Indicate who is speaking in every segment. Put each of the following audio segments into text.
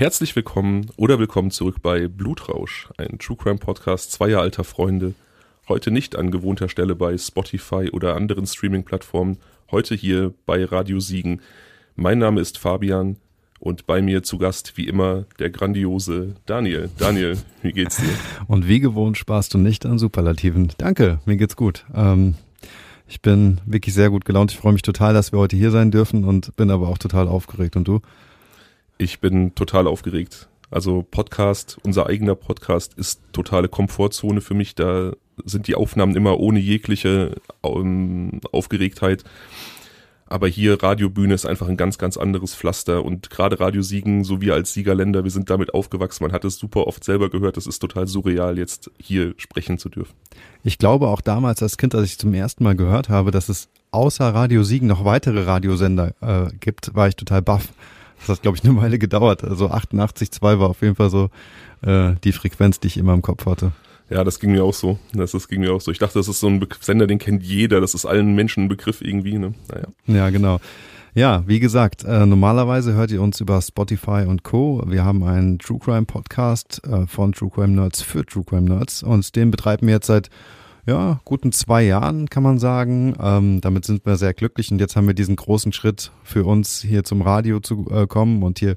Speaker 1: Herzlich willkommen oder willkommen zurück bei Blutrausch, ein True Crime Podcast zweier alter Freunde. Heute nicht an gewohnter Stelle bei Spotify oder anderen Streaming-Plattformen, heute hier bei Radio Siegen. Mein Name ist Fabian und bei mir zu Gast wie immer der grandiose Daniel. Daniel, wie geht's dir?
Speaker 2: Und wie gewohnt sparst du nicht an Superlativen. Danke, mir geht's gut. Ähm, ich bin wirklich sehr gut gelaunt. Ich freue mich total, dass wir heute hier sein dürfen und bin aber auch total aufgeregt. Und du?
Speaker 1: Ich bin total aufgeregt. Also Podcast, unser eigener Podcast ist totale Komfortzone für mich. Da sind die Aufnahmen immer ohne jegliche ähm, Aufgeregtheit. Aber hier Radiobühne ist einfach ein ganz, ganz anderes Pflaster. Und gerade Radio Siegen, so wir als Siegerländer, wir sind damit aufgewachsen. Man hat es super oft selber gehört. Es ist total surreal, jetzt hier sprechen zu dürfen.
Speaker 2: Ich glaube auch damals als Kind, als ich zum ersten Mal gehört habe, dass es außer Radio Siegen noch weitere Radiosender äh, gibt, war ich total baff. Das hat, glaube ich, eine Weile gedauert. Also 88,2 war auf jeden Fall so äh, die Frequenz, die ich immer im Kopf hatte.
Speaker 1: Ja, das ging mir auch so. Das, das ging mir auch so. Ich dachte, das ist so ein Be Sender, den kennt jeder. Das ist allen Menschen ein Begriff irgendwie. Ne?
Speaker 2: Naja. Ja, genau. Ja, wie gesagt, äh, normalerweise hört ihr uns über Spotify und Co. Wir haben einen True Crime Podcast äh, von True Crime Nerds für True Crime Nerds und den betreiben wir jetzt seit ja, guten zwei Jahren, kann man sagen. Ähm, damit sind wir sehr glücklich und jetzt haben wir diesen großen Schritt für uns hier zum Radio zu äh, kommen und hier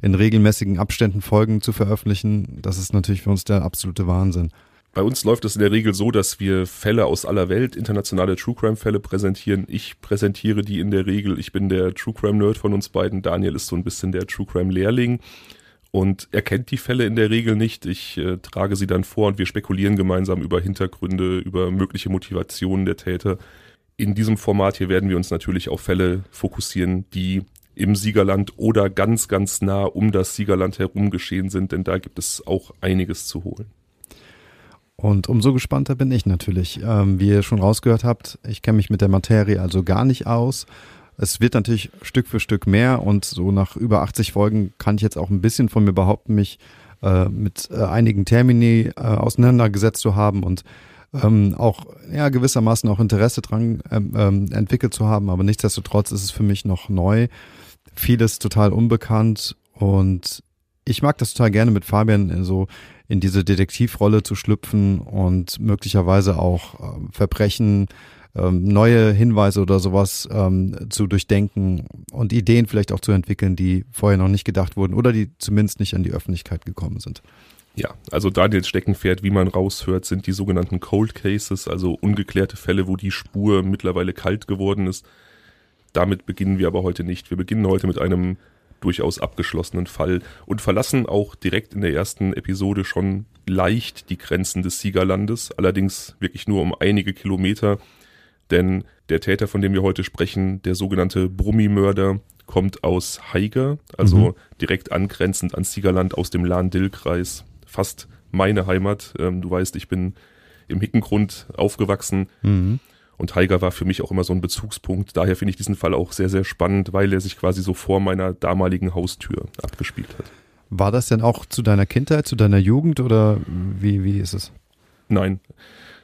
Speaker 2: in regelmäßigen Abständen Folgen zu veröffentlichen. Das ist natürlich für uns der absolute Wahnsinn.
Speaker 1: Bei uns läuft es in der Regel so, dass wir Fälle aus aller Welt, internationale True Crime Fälle präsentieren. Ich präsentiere die in der Regel. Ich bin der True Crime Nerd von uns beiden. Daniel ist so ein bisschen der True Crime Lehrling und er kennt die Fälle in der Regel nicht. Ich äh, trage sie dann vor und wir spekulieren gemeinsam über Hintergründe, über mögliche Motivationen der Täter. In diesem Format hier werden wir uns natürlich auf Fälle fokussieren, die im Siegerland oder ganz, ganz nah um das Siegerland herum geschehen sind, denn da gibt es auch einiges zu holen.
Speaker 2: Und umso gespannter bin ich natürlich. Ähm, wie ihr schon rausgehört habt, ich kenne mich mit der Materie also gar nicht aus es wird natürlich Stück für Stück mehr und so nach über 80 Folgen kann ich jetzt auch ein bisschen von mir behaupten, mich äh, mit äh, einigen Termini äh, auseinandergesetzt zu haben und ähm, auch ja gewissermaßen auch Interesse dran ähm, ähm, entwickelt zu haben, aber nichtsdestotrotz ist es für mich noch neu, vieles total unbekannt und ich mag das total gerne mit Fabian so in diese Detektivrolle zu schlüpfen und möglicherweise auch äh, Verbrechen ähm, neue Hinweise oder sowas ähm, zu durchdenken und Ideen vielleicht auch zu entwickeln, die vorher noch nicht gedacht wurden oder die zumindest nicht an die Öffentlichkeit gekommen sind.
Speaker 1: Ja, also Daniels Steckenpferd, wie man raushört, sind die sogenannten Cold Cases, also ungeklärte Fälle, wo die Spur mittlerweile kalt geworden ist. Damit beginnen wir aber heute nicht. Wir beginnen heute mit einem durchaus abgeschlossenen Fall und verlassen auch direkt in der ersten Episode schon leicht die Grenzen des Siegerlandes, allerdings wirklich nur um einige Kilometer denn der Täter, von dem wir heute sprechen, der sogenannte Brummimörder, kommt aus Haiger, also mhm. direkt angrenzend ans Siegerland aus dem Lahn-Dill-Kreis. Fast meine Heimat. Ähm, du weißt, ich bin im Hickengrund aufgewachsen. Mhm. Und Haiger war für mich auch immer so ein Bezugspunkt. Daher finde ich diesen Fall auch sehr, sehr spannend, weil er sich quasi so vor meiner damaligen Haustür abgespielt hat.
Speaker 2: War das denn auch zu deiner Kindheit, zu deiner Jugend oder wie, wie ist es?
Speaker 1: Nein.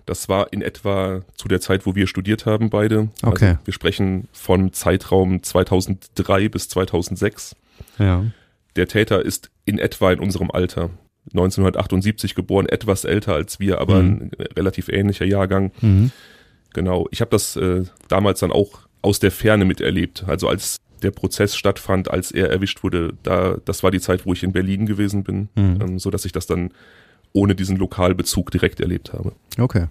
Speaker 1: Das war in etwa zu der Zeit, wo wir studiert haben, beide.
Speaker 2: Also okay.
Speaker 1: Also wir sprechen vom Zeitraum 2003 bis 2006.
Speaker 2: Ja.
Speaker 1: Der Täter ist in etwa in unserem Alter. 1978 geboren, etwas älter als wir, aber mhm. ein relativ ähnlicher Jahrgang. Mhm. Genau. Ich habe das äh, damals dann auch aus der Ferne miterlebt. Also als der Prozess stattfand, als er erwischt wurde, da das war die Zeit, wo ich in Berlin gewesen bin, mhm. ähm, so dass ich das dann ohne diesen Lokalbezug direkt erlebt habe.
Speaker 2: Okay.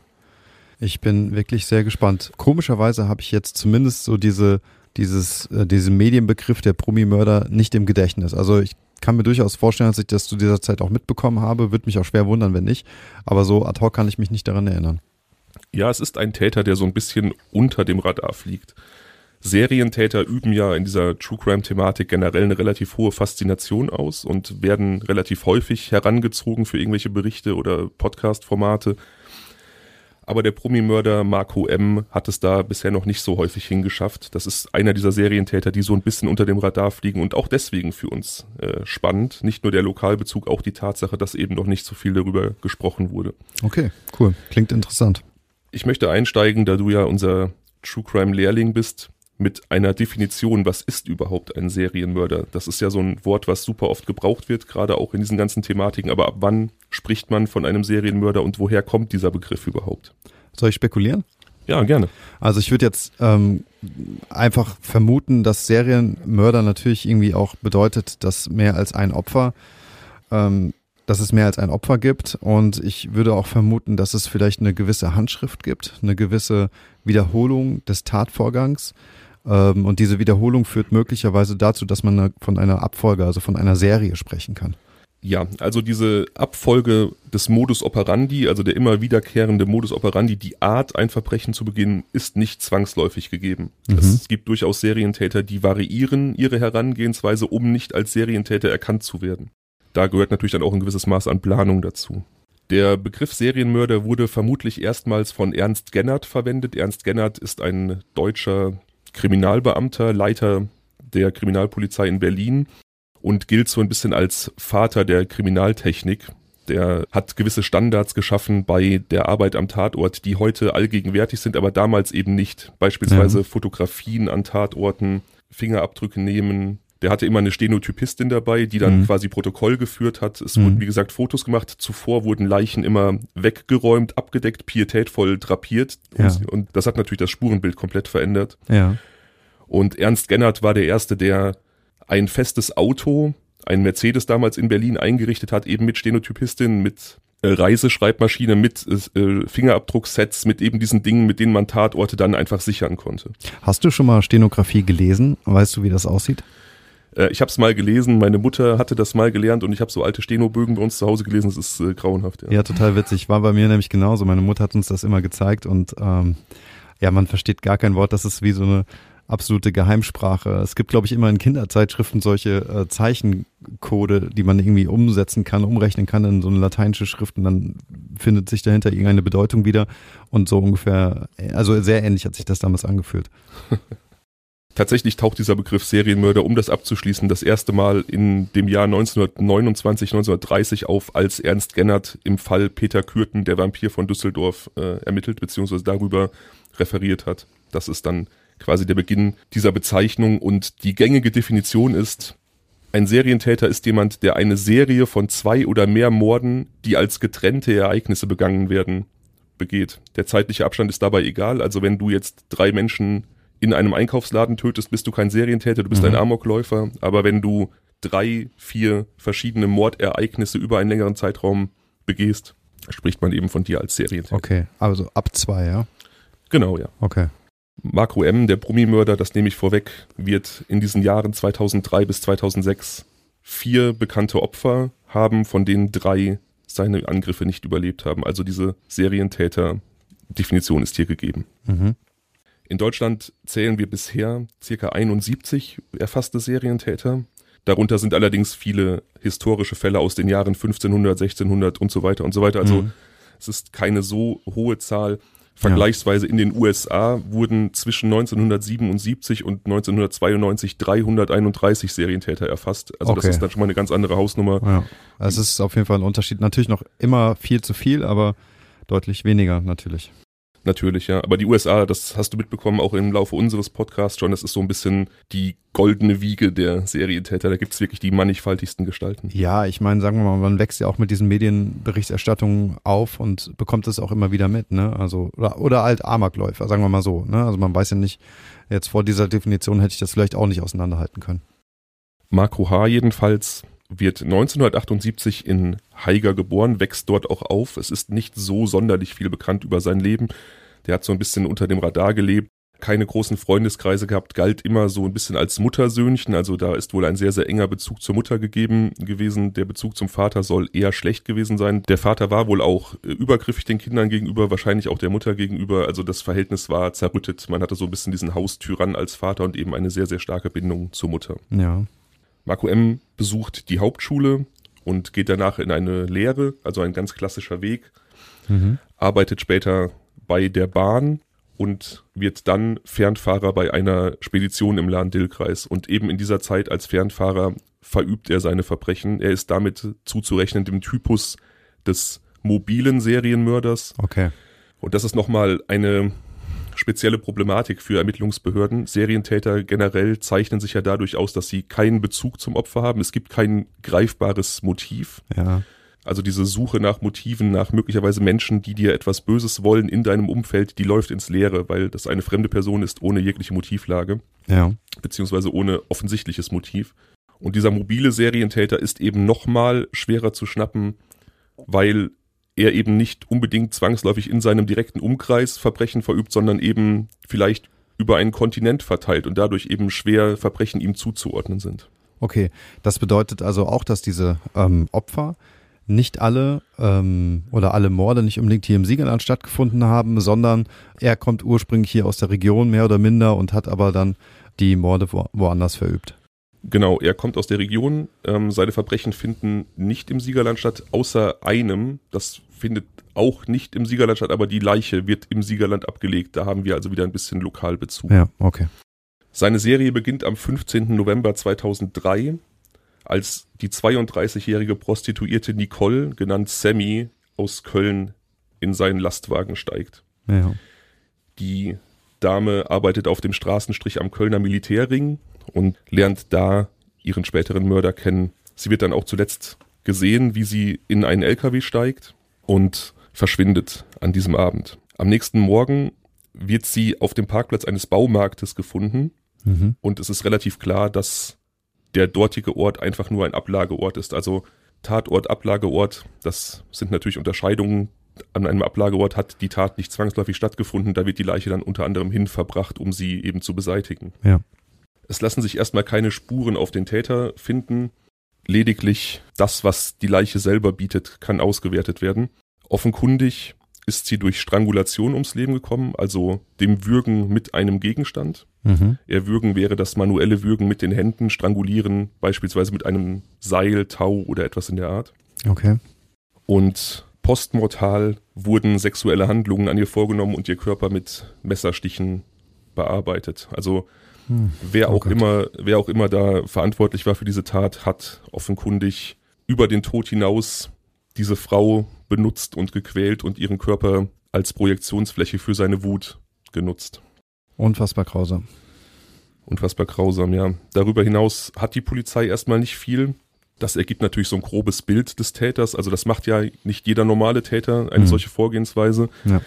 Speaker 2: Ich bin wirklich sehr gespannt. Komischerweise habe ich jetzt zumindest so diese, dieses, äh, diesen Medienbegriff der Promi-Mörder nicht im Gedächtnis. Also ich kann mir durchaus vorstellen, dass ich das zu dieser Zeit auch mitbekommen habe. Würde mich auch schwer wundern, wenn nicht. Aber so ad hoc kann ich mich nicht daran erinnern.
Speaker 1: Ja, es ist ein Täter, der so ein bisschen unter dem Radar fliegt. Serientäter üben ja in dieser True Crime Thematik generell eine relativ hohe Faszination aus und werden relativ häufig herangezogen für irgendwelche Berichte oder Podcast-Formate. Aber der Promi-Mörder Marco M. hat es da bisher noch nicht so häufig hingeschafft. Das ist einer dieser Serientäter, die so ein bisschen unter dem Radar fliegen und auch deswegen für uns äh, spannend. Nicht nur der Lokalbezug, auch die Tatsache, dass eben noch nicht so viel darüber gesprochen wurde.
Speaker 2: Okay, cool. Klingt interessant.
Speaker 1: Ich möchte einsteigen, da du ja unser True Crime Lehrling bist, mit einer Definition, was ist überhaupt ein Serienmörder? Das ist ja so ein Wort, was super oft gebraucht wird, gerade auch in diesen ganzen Thematiken. Aber ab wann spricht man von einem Serienmörder und woher kommt dieser Begriff überhaupt?
Speaker 2: Soll ich spekulieren?
Speaker 1: Ja, gerne.
Speaker 2: Also ich würde jetzt ähm, einfach vermuten, dass Serienmörder natürlich irgendwie auch bedeutet, dass mehr als ein Opfer, ähm, dass es mehr als ein Opfer gibt. Und ich würde auch vermuten, dass es vielleicht eine gewisse Handschrift gibt, eine gewisse Wiederholung des Tatvorgangs. Ähm, und diese Wiederholung führt möglicherweise dazu, dass man von einer Abfolge, also von einer Serie sprechen kann.
Speaker 1: Ja, also diese Abfolge des Modus operandi, also der immer wiederkehrende Modus operandi, die Art, ein Verbrechen zu begehen, ist nicht zwangsläufig gegeben. Mhm. Es gibt durchaus Serientäter, die variieren ihre Herangehensweise, um nicht als Serientäter erkannt zu werden. Da gehört natürlich dann auch ein gewisses Maß an Planung dazu. Der Begriff Serienmörder wurde vermutlich erstmals von Ernst Gennert verwendet. Ernst Gennert ist ein deutscher Kriminalbeamter, Leiter der Kriminalpolizei in Berlin und gilt so ein bisschen als Vater der Kriminaltechnik. Der hat gewisse Standards geschaffen bei der Arbeit am Tatort, die heute allgegenwärtig sind, aber damals eben nicht. Beispielsweise ja. Fotografien an Tatorten, Fingerabdrücke nehmen. Der hatte immer eine Stenotypistin dabei, die dann mhm. quasi Protokoll geführt hat. Es mhm. wurden, wie gesagt, Fotos gemacht. Zuvor wurden Leichen immer weggeräumt, abgedeckt, pietätvoll drapiert. Ja. Und, und das hat natürlich das Spurenbild komplett verändert.
Speaker 2: Ja.
Speaker 1: Und Ernst Gennert war der Erste, der ein festes Auto, ein Mercedes damals in Berlin eingerichtet hat, eben mit Stenotypistin, mit äh, Reiseschreibmaschine, mit äh, Fingerabdrucksets, mit eben diesen Dingen, mit denen man Tatorte dann einfach sichern konnte.
Speaker 2: Hast du schon mal Stenografie gelesen? Weißt du, wie das aussieht?
Speaker 1: Äh, ich habe es mal gelesen, meine Mutter hatte das mal gelernt und ich habe so alte Stenobögen bei uns zu Hause gelesen, das ist äh, grauenhaft.
Speaker 2: Ja. ja, total witzig. War bei mir nämlich genauso. Meine Mutter hat uns das immer gezeigt und ähm, ja, man versteht gar kein Wort. Das ist wie so eine absolute Geheimsprache. Es gibt, glaube ich, immer in Kinderzeitschriften solche äh, Zeichencode, die man irgendwie umsetzen kann, umrechnen kann in so eine lateinische Schrift und dann findet sich dahinter irgendeine Bedeutung wieder und so ungefähr, also sehr ähnlich hat sich das damals angefühlt.
Speaker 1: Tatsächlich taucht dieser Begriff Serienmörder, um das abzuschließen, das erste Mal in dem Jahr 1929, 1930 auf, als Ernst Gennert im Fall Peter Kürten, der Vampir von Düsseldorf, äh, ermittelt bzw. darüber referiert hat. Das ist dann quasi der Beginn dieser Bezeichnung und die gängige Definition ist, ein Serientäter ist jemand, der eine Serie von zwei oder mehr Morden, die als getrennte Ereignisse begangen werden, begeht. Der zeitliche Abstand ist dabei egal. Also wenn du jetzt drei Menschen in einem Einkaufsladen tötest, bist du kein Serientäter, du bist mhm. ein Amokläufer. Aber wenn du drei, vier verschiedene Mordereignisse über einen längeren Zeitraum begehst, spricht man eben von dir als Serientäter.
Speaker 2: Okay, also ab zwei, ja?
Speaker 1: Genau, ja.
Speaker 2: Okay.
Speaker 1: Marco M., der Brummimörder, das nehme ich vorweg, wird in diesen Jahren 2003 bis 2006 vier bekannte Opfer haben, von denen drei seine Angriffe nicht überlebt haben. Also diese Serientäter-Definition ist hier gegeben. Mhm. In Deutschland zählen wir bisher circa 71 erfasste Serientäter. Darunter sind allerdings viele historische Fälle aus den Jahren 1500, 1600 und so weiter und so weiter. Also mhm. es ist keine so hohe Zahl. Vergleichsweise in den USA wurden zwischen 1977 und 1992 331 Serientäter erfasst. Also okay. das ist dann schon mal eine ganz andere Hausnummer.
Speaker 2: Ja. Es ist auf jeden Fall ein Unterschied. Natürlich noch immer viel zu viel, aber deutlich weniger natürlich.
Speaker 1: Natürlich, ja. Aber die USA, das hast du mitbekommen, auch im Laufe unseres Podcasts schon, das ist so ein bisschen die goldene Wiege der Serientäter. Da gibt es wirklich die mannigfaltigsten Gestalten.
Speaker 2: Ja, ich meine, sagen wir mal, man wächst ja auch mit diesen Medienberichterstattungen auf und bekommt das auch immer wieder mit, ne? Also, oder, oder alt Amokläufer, sagen wir mal so, ne? Also man weiß ja nicht, jetzt vor dieser Definition hätte ich das vielleicht auch nicht auseinanderhalten können.
Speaker 1: Marco H. jedenfalls wird 1978 in Haiger geboren, wächst dort auch auf. Es ist nicht so sonderlich viel bekannt über sein Leben. Der hat so ein bisschen unter dem Radar gelebt, keine großen Freundeskreise gehabt, galt immer so ein bisschen als Muttersöhnchen. Also da ist wohl ein sehr, sehr enger Bezug zur Mutter gegeben gewesen. Der Bezug zum Vater soll eher schlecht gewesen sein. Der Vater war wohl auch äh, übergriffig den Kindern gegenüber, wahrscheinlich auch der Mutter gegenüber. Also das Verhältnis war zerrüttet. Man hatte so ein bisschen diesen Haustyrann als Vater und eben eine sehr, sehr starke Bindung zur Mutter.
Speaker 2: Ja.
Speaker 1: Marco M. besucht die Hauptschule und geht danach in eine Lehre, also ein ganz klassischer Weg, mhm. arbeitet später bei der Bahn und wird dann Fernfahrer bei einer Spedition im Lahn-Dill-Kreis. Und eben in dieser Zeit als Fernfahrer verübt er seine Verbrechen. Er ist damit zuzurechnen dem Typus des mobilen Serienmörders.
Speaker 2: Okay.
Speaker 1: Und das ist nochmal eine spezielle Problematik für Ermittlungsbehörden. Serientäter generell zeichnen sich ja dadurch aus, dass sie keinen Bezug zum Opfer haben. Es gibt kein greifbares Motiv.
Speaker 2: Ja.
Speaker 1: Also diese Suche nach Motiven, nach möglicherweise Menschen, die dir etwas Böses wollen in deinem Umfeld, die läuft ins Leere, weil das eine fremde Person ist ohne jegliche Motivlage,
Speaker 2: Ja.
Speaker 1: beziehungsweise ohne offensichtliches Motiv. Und dieser mobile Serientäter ist eben nochmal schwerer zu schnappen, weil er eben nicht unbedingt zwangsläufig in seinem direkten Umkreis Verbrechen verübt, sondern eben vielleicht über einen Kontinent verteilt und dadurch eben schwer Verbrechen ihm zuzuordnen sind.
Speaker 2: Okay, das bedeutet also auch, dass diese ähm, Opfer nicht alle ähm, oder alle Morde nicht unbedingt hier im Siegerland stattgefunden haben, sondern er kommt ursprünglich hier aus der Region mehr oder minder und hat aber dann die Morde wo, woanders verübt.
Speaker 1: Genau, er kommt aus der Region. Ähm, seine Verbrechen finden nicht im Siegerland statt, außer einem. Das findet auch nicht im Siegerland statt, aber die Leiche wird im Siegerland abgelegt. Da haben wir also wieder ein bisschen Lokalbezug.
Speaker 2: Ja, okay.
Speaker 1: Seine Serie beginnt am 15. November 2003, als die 32-jährige Prostituierte Nicole, genannt Sammy, aus Köln in seinen Lastwagen steigt.
Speaker 2: Ja.
Speaker 1: Die Dame arbeitet auf dem Straßenstrich am Kölner Militärring und lernt da ihren späteren Mörder kennen. Sie wird dann auch zuletzt gesehen, wie sie in einen LKW steigt und verschwindet an diesem Abend. Am nächsten Morgen wird sie auf dem Parkplatz eines Baumarktes gefunden
Speaker 2: Mhm.
Speaker 1: und es ist relativ klar, dass der dortige Ort einfach nur ein Ablageort ist. Also Tatort, Ablageort, das sind natürlich Unterscheidungen. An einem Ablageort hat die Tat nicht zwangsläufig stattgefunden, da wird die Leiche dann unter anderem hin verbracht, um sie eben zu beseitigen.
Speaker 2: Ja.
Speaker 1: Es lassen sich erstmal keine Spuren auf den Täter finden. Lediglich das, was die Leiche selber bietet, kann ausgewertet werden. Offenkundig ist sie durch Strangulation ums Leben gekommen, also dem Würgen mit einem Gegenstand.
Speaker 2: Mhm.
Speaker 1: Erwürgen wäre das manuelle Würgen mit den Händen, strangulieren beispielsweise mit einem Seil, Tau oder etwas in der Art.
Speaker 2: Okay.
Speaker 1: Und postmortal wurden sexuelle Handlungen an ihr vorgenommen und ihr Körper mit Messerstichen bearbeitet. Also
Speaker 2: Hm.
Speaker 1: wer
Speaker 2: Oh
Speaker 1: auch
Speaker 2: Gott.
Speaker 1: immer, wer auch immer da verantwortlich war für diese Tat, hat offenkundig über den Tod hinaus diese Frau benutzt und gequält und ihren Körper als Projektionsfläche für seine Wut genutzt.
Speaker 2: Unfassbar grausam.
Speaker 1: Unfassbar grausam, ja. Darüber hinaus hat die Polizei erstmal nicht viel. Das ergibt natürlich so ein grobes Bild des Täters. Also das macht ja nicht jeder normale Täter, eine
Speaker 2: Mhm.
Speaker 1: solche Vorgehensweise.
Speaker 2: Ja.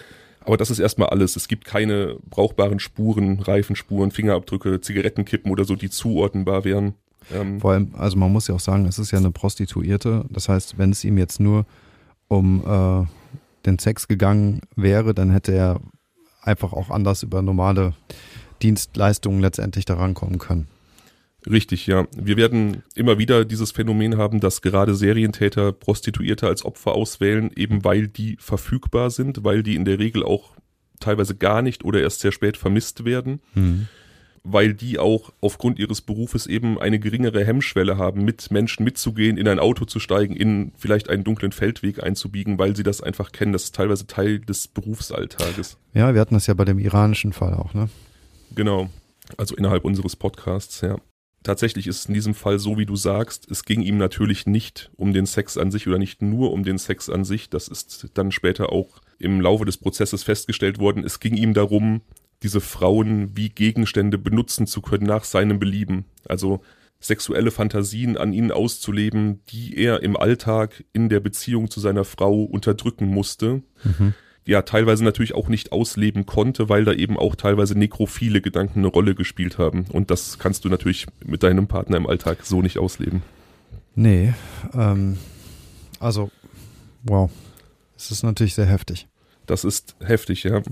Speaker 1: Aber das ist erstmal alles. Es gibt keine brauchbaren Spuren, Reifenspuren, Fingerabdrücke, Zigarettenkippen oder so, die zuordnenbar wären. Ähm,
Speaker 2: Vor allem, also man muss ja auch sagen, es ist ja eine Prostituierte. Das heißt, wenn es ihm jetzt nur um äh, den Sex gegangen wäre, dann hätte er einfach auch anders über normale Dienstleistungen letztendlich da rankommen können.
Speaker 1: Richtig, ja. Wir werden immer wieder dieses Phänomen haben, dass gerade Serientäter Prostituierte als Opfer auswählen, eben weil die verfügbar sind, weil die in der Regel auch teilweise gar nicht oder erst sehr spät vermisst werden, weil die auch aufgrund ihres Berufes eben eine geringere Hemmschwelle haben, mit Menschen mitzugehen, in ein Auto zu steigen, in vielleicht einen dunklen Feldweg einzubiegen, weil sie das einfach kennen. Das ist teilweise Teil des Berufsalltages.
Speaker 2: Ja, wir hatten das ja bei dem iranischen Fall auch, ne?
Speaker 1: Genau. Also innerhalb unseres Podcasts, ja. Tatsächlich ist es in diesem Fall so, wie du sagst. Es ging ihm natürlich nicht um den Sex an sich oder nicht nur um den Sex an sich. Das ist dann später auch im Laufe des Prozesses festgestellt worden. Es ging ihm darum, diese Frauen wie Gegenstände benutzen zu können nach seinem Belieben. Also sexuelle Fantasien an ihnen auszuleben, die er im Alltag in der Beziehung zu seiner Frau unterdrücken musste
Speaker 2: Mhm.
Speaker 1: Ja teilweise natürlich auch nicht ausleben konnte, weil da eben auch teilweise nekrophile Gedanken eine Rolle gespielt haben. Und das kannst du natürlich mit deinem Partner im Alltag so nicht ausleben.
Speaker 2: Nee, ähm, also, wow. Es ist natürlich sehr heftig.
Speaker 1: Das ist heftig, ja.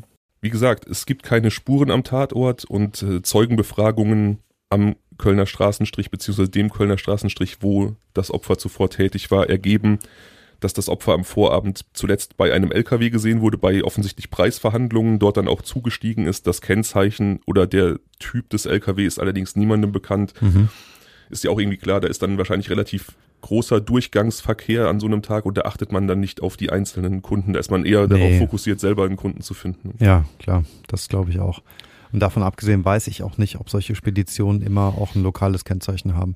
Speaker 1: Wie gesagt, es gibt keine Spuren am Tatort und äh, Zeugenbefragungen am Kölner Straßenstrich beziehungsweise dem Kölner Straßenstrich, wo das Opfer zuvor tätig war, ergeben, dass das Opfer am Vorabend zuletzt bei einem LKW gesehen wurde, bei offensichtlich Preisverhandlungen, dort dann auch zugestiegen ist. Das Kennzeichen oder der Typ des LKW ist allerdings niemandem bekannt.
Speaker 2: Mhm.
Speaker 1: Ist ja auch irgendwie klar, da ist dann wahrscheinlich relativ großer Durchgangsverkehr an so einem Tag und da achtet man dann nicht auf die einzelnen Kunden. Da ist man eher darauf
Speaker 2: Nee.
Speaker 1: fokussiert, selber einen Kunden zu finden.
Speaker 2: Ja, klar, das glaube ich auch. Und davon abgesehen weiß ich auch nicht, ob solche Speditionen immer auch ein lokales Kennzeichen haben.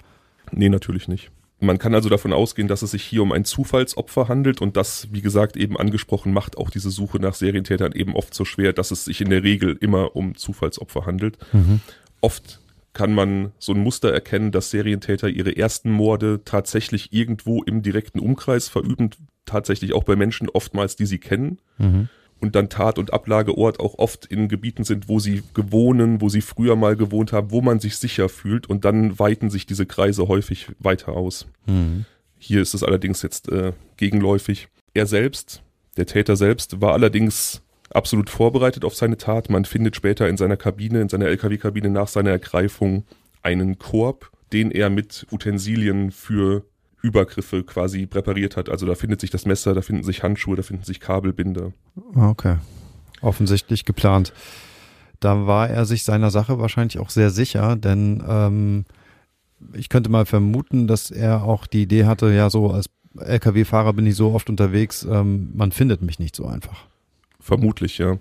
Speaker 1: Nee, natürlich nicht. Man kann also davon ausgehen, dass es sich hier um ein Zufallsopfer handelt und das, wie gesagt, eben angesprochen macht auch diese Suche nach Serientätern eben oft so schwer, dass es sich in der Regel immer um Zufallsopfer handelt. Mhm. Oft kann man so ein Muster erkennen, dass Serientäter ihre ersten Morde tatsächlich irgendwo im direkten Umkreis verüben, tatsächlich auch bei Menschen oftmals, die sie kennen. Mhm und dann Tat- und Ablageort auch oft in Gebieten sind, wo sie gewohnen, wo sie früher mal gewohnt haben, wo man sich sicher fühlt und dann weiten sich diese Kreise häufig weiter aus. Mhm. Hier ist es allerdings jetzt äh, gegenläufig. Er selbst, der Täter selbst, war allerdings absolut vorbereitet auf seine Tat. Man findet später in seiner Kabine, in seiner LKW-Kabine nach seiner Ergreifung einen Korb, den er mit Utensilien für Übergriffe quasi präpariert hat. Also da findet sich das Messer, da finden sich Handschuhe, da finden sich Kabelbinder.
Speaker 2: Okay. Offensichtlich geplant. Da war er sich seiner Sache wahrscheinlich auch sehr sicher, denn ähm, ich könnte mal vermuten, dass er auch die Idee hatte, ja, so als Lkw-Fahrer bin ich so oft unterwegs, ähm, man findet mich nicht so einfach.
Speaker 1: Vermutlich, ja.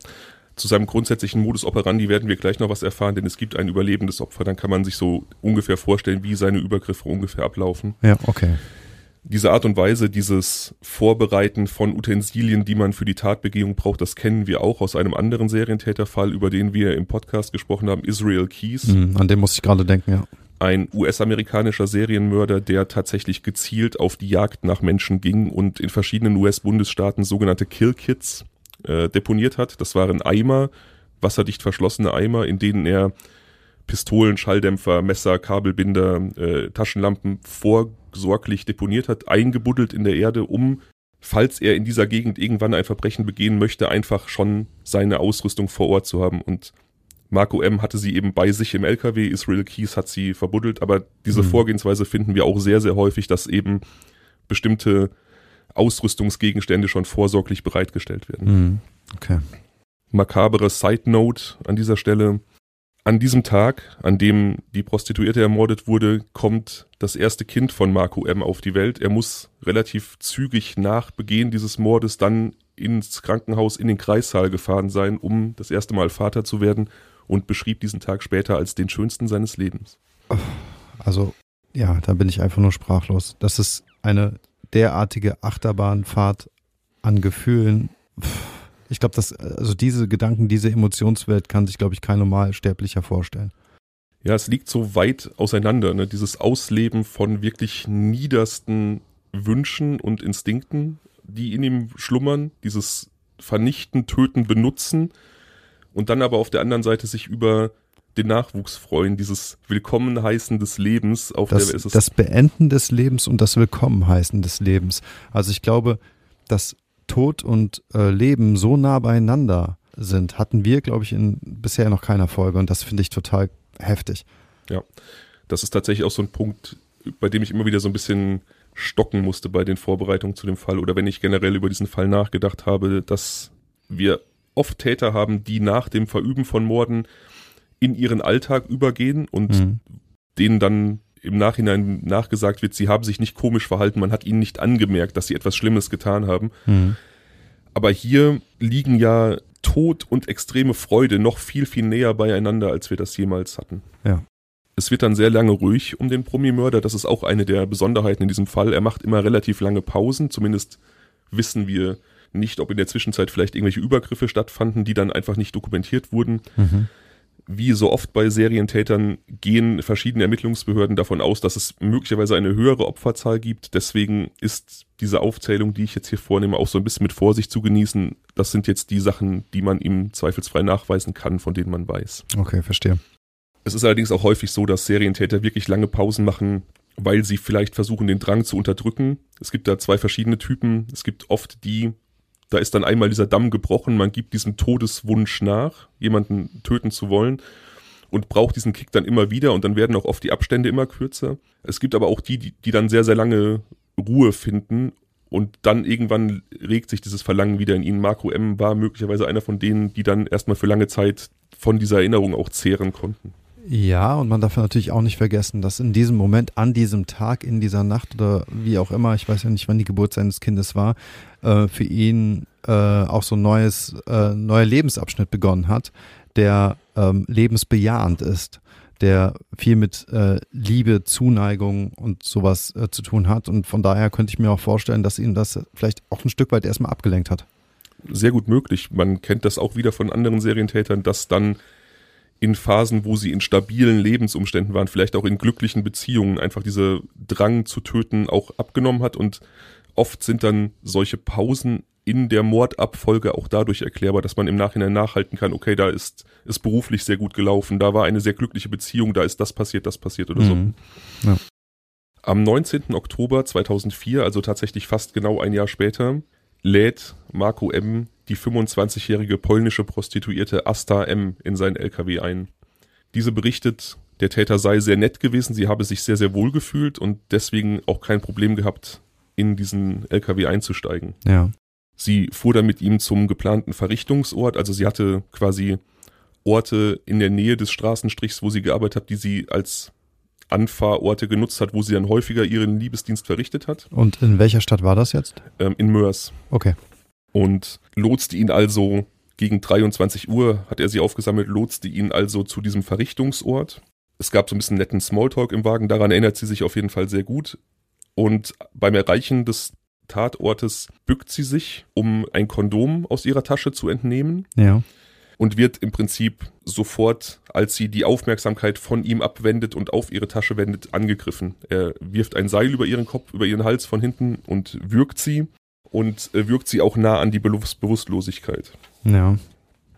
Speaker 1: Zu seinem grundsätzlichen Modus operandi werden wir gleich noch was erfahren, denn es gibt ein überlebendes Opfer. Dann kann man sich so ungefähr vorstellen, wie seine Übergriffe ungefähr ablaufen.
Speaker 2: Ja, okay.
Speaker 1: Diese Art und Weise, dieses Vorbereiten von Utensilien, die man für die Tatbegehung braucht, das kennen wir auch aus einem anderen Serientäterfall, über den wir im Podcast gesprochen haben, Israel Keys.
Speaker 2: Mhm, an den muss ich gerade denken, ja.
Speaker 1: Ein US-amerikanischer Serienmörder, der tatsächlich gezielt auf die Jagd nach Menschen ging und in verschiedenen US-Bundesstaaten sogenannte Kill Kits äh, deponiert hat. Das waren Eimer, wasserdicht verschlossene Eimer, in denen er Pistolen, Schalldämpfer, Messer, Kabelbinder, äh, Taschenlampen vorsorglich deponiert hat, eingebuddelt in der Erde, um, falls er in dieser Gegend irgendwann ein Verbrechen begehen möchte, einfach schon seine Ausrüstung vor Ort zu haben. Und Marco M. hatte sie eben bei sich im LKW, Israel Keys hat sie verbuddelt, aber diese mhm. Vorgehensweise finden wir auch sehr, sehr häufig, dass eben bestimmte Ausrüstungsgegenstände schon vorsorglich bereitgestellt werden.
Speaker 2: Mhm. Okay.
Speaker 1: Makabere Side Note an dieser Stelle. An diesem Tag, an dem die Prostituierte ermordet wurde, kommt das erste Kind von Marco M. auf die Welt. Er muss relativ zügig nach Begehen dieses Mordes dann ins Krankenhaus in den Kreissaal gefahren sein, um das erste Mal Vater zu werden und beschrieb diesen Tag später als den schönsten seines Lebens.
Speaker 2: Also, ja, da bin ich einfach nur sprachlos. Das ist eine derartige Achterbahnfahrt an Gefühlen. Ich glaube, dass also diese Gedanken, diese Emotionswelt kann sich, glaube ich, kein Normalsterblicher vorstellen.
Speaker 1: Ja, es liegt so weit auseinander, ne? dieses Ausleben von wirklich niedersten Wünschen und Instinkten, die in ihm schlummern, dieses Vernichten, Töten, Benutzen und dann aber auf der anderen Seite sich über den Nachwuchs freuen, dieses Willkommenheißen des Lebens
Speaker 2: auf das, der es Das Beenden des Lebens und das Willkommenheißen des Lebens. Also ich glaube, dass Tod und äh, Leben so nah beieinander sind, hatten wir, glaube ich, in bisher noch keiner Folge und das finde ich total heftig.
Speaker 1: Ja, das ist tatsächlich auch so ein Punkt, bei dem ich immer wieder so ein bisschen stocken musste bei den Vorbereitungen zu dem Fall oder wenn ich generell über diesen Fall nachgedacht habe, dass wir oft Täter haben, die nach dem Verüben von Morden in ihren Alltag übergehen und mhm. denen dann im Nachhinein nachgesagt wird, sie haben sich nicht komisch verhalten, man hat ihnen nicht angemerkt, dass sie etwas Schlimmes getan haben. Mhm. Aber hier liegen ja Tod und extreme Freude noch viel, viel näher beieinander, als wir das jemals hatten.
Speaker 2: Ja.
Speaker 1: Es wird dann sehr lange ruhig um den Promi-Mörder. Das ist auch eine der Besonderheiten in diesem Fall. Er macht immer relativ lange Pausen. Zumindest wissen wir nicht, ob in der Zwischenzeit vielleicht irgendwelche Übergriffe stattfanden, die dann einfach nicht dokumentiert wurden. Mhm wie so oft bei Serientätern gehen verschiedene Ermittlungsbehörden davon aus, dass es möglicherweise eine höhere Opferzahl gibt. Deswegen ist diese Aufzählung, die ich jetzt hier vornehme, auch so ein bisschen mit Vorsicht zu genießen. Das sind jetzt die Sachen, die man ihm zweifelsfrei nachweisen kann, von denen man weiß.
Speaker 2: Okay, verstehe.
Speaker 1: Es ist allerdings auch häufig so, dass Serientäter wirklich lange Pausen machen, weil sie vielleicht versuchen, den Drang zu unterdrücken. Es gibt da zwei verschiedene Typen. Es gibt oft die, da ist dann einmal dieser Damm gebrochen, man gibt diesem Todeswunsch nach, jemanden töten zu wollen und braucht diesen Kick dann immer wieder und dann werden auch oft die Abstände immer kürzer. Es gibt aber auch die, die, die dann sehr, sehr lange Ruhe finden und dann irgendwann regt sich dieses Verlangen wieder in ihnen. Marco M. war möglicherweise einer von denen, die dann erstmal für lange Zeit von dieser Erinnerung auch zehren konnten.
Speaker 2: Ja, und man darf natürlich auch nicht vergessen, dass in diesem Moment, an diesem Tag, in dieser Nacht oder wie auch immer, ich weiß ja nicht, wann die Geburt seines Kindes war, äh, für ihn äh, auch so ein neues, äh, neuer Lebensabschnitt begonnen hat, der ähm, lebensbejahend ist, der viel mit äh, Liebe, Zuneigung und sowas äh, zu tun hat. Und von daher könnte ich mir auch vorstellen, dass ihn das vielleicht auch ein Stück weit erstmal abgelenkt hat.
Speaker 1: Sehr gut möglich. Man kennt das auch wieder von anderen Serientätern, dass dann in Phasen, wo sie in stabilen Lebensumständen waren, vielleicht auch in glücklichen Beziehungen, einfach dieser Drang zu töten auch abgenommen hat. Und oft sind dann solche Pausen in der Mordabfolge auch dadurch erklärbar, dass man im Nachhinein nachhalten kann, okay, da ist es beruflich sehr gut gelaufen, da war eine sehr glückliche Beziehung, da ist das passiert, das passiert oder mhm. so. Ja. Am 19. Oktober 2004, also tatsächlich fast genau ein Jahr später, lädt Marco M. die 25-jährige polnische Prostituierte Asta M. in seinen LKW ein. Diese berichtet, der Täter sei sehr nett gewesen, sie habe sich sehr, sehr wohl gefühlt und deswegen auch kein Problem gehabt, in diesen LKW einzusteigen.
Speaker 2: Ja.
Speaker 1: Sie fuhr dann mit ihm zum geplanten Verrichtungsort, also sie hatte quasi Orte in der Nähe des Straßenstrichs, wo sie gearbeitet hat, die sie als Anfahrorte genutzt hat, wo sie dann häufiger ihren Liebesdienst verrichtet hat.
Speaker 2: Und in welcher Stadt war das jetzt?
Speaker 1: Ähm, in Mörs.
Speaker 2: Okay.
Speaker 1: Und lotste ihn also gegen 23 Uhr, hat er sie aufgesammelt, lotste ihn also zu diesem Verrichtungsort. Es gab so ein bisschen netten Smalltalk im Wagen, daran erinnert sie sich auf jeden Fall sehr gut. Und beim Erreichen des Tatortes bückt sie sich, um ein Kondom aus ihrer Tasche zu entnehmen.
Speaker 2: Ja
Speaker 1: und wird im Prinzip sofort, als sie die Aufmerksamkeit von ihm abwendet und auf ihre Tasche wendet, angegriffen. Er wirft ein Seil über ihren Kopf, über ihren Hals von hinten und würgt sie und äh, wirkt sie auch nah an die Bewusstlosigkeit.
Speaker 2: Ja.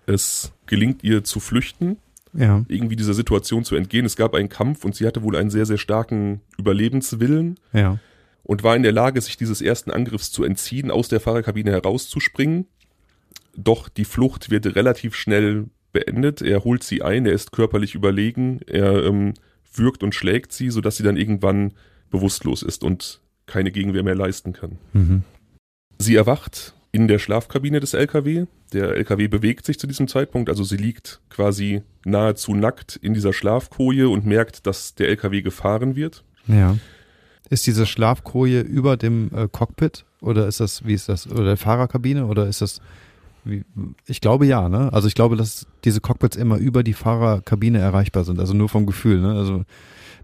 Speaker 1: Es gelingt ihr zu flüchten,
Speaker 2: ja.
Speaker 1: irgendwie dieser Situation zu entgehen. Es gab einen Kampf und sie hatte wohl einen sehr, sehr starken Überlebenswillen.
Speaker 2: Ja.
Speaker 1: Und war in der Lage, sich dieses ersten Angriffs zu entziehen, aus der Fahrerkabine herauszuspringen doch die Flucht wird relativ schnell beendet. Er holt sie ein, er ist körperlich überlegen, er ähm, wirkt und schlägt sie, sodass sie dann irgendwann bewusstlos ist und keine Gegenwehr mehr leisten kann.
Speaker 2: Mhm.
Speaker 1: Sie erwacht in der Schlafkabine des LKW. Der LKW bewegt sich zu diesem Zeitpunkt, also sie liegt quasi nahezu nackt in dieser Schlafkoje und merkt, dass der LKW gefahren wird.
Speaker 2: Ja. Ist diese Schlafkoje über dem äh, Cockpit oder ist das, wie ist das, oder der Fahrerkabine oder ist das ich glaube ja, ne? Also ich glaube, dass diese Cockpits immer über die Fahrerkabine erreichbar sind, also nur vom Gefühl, ne? Also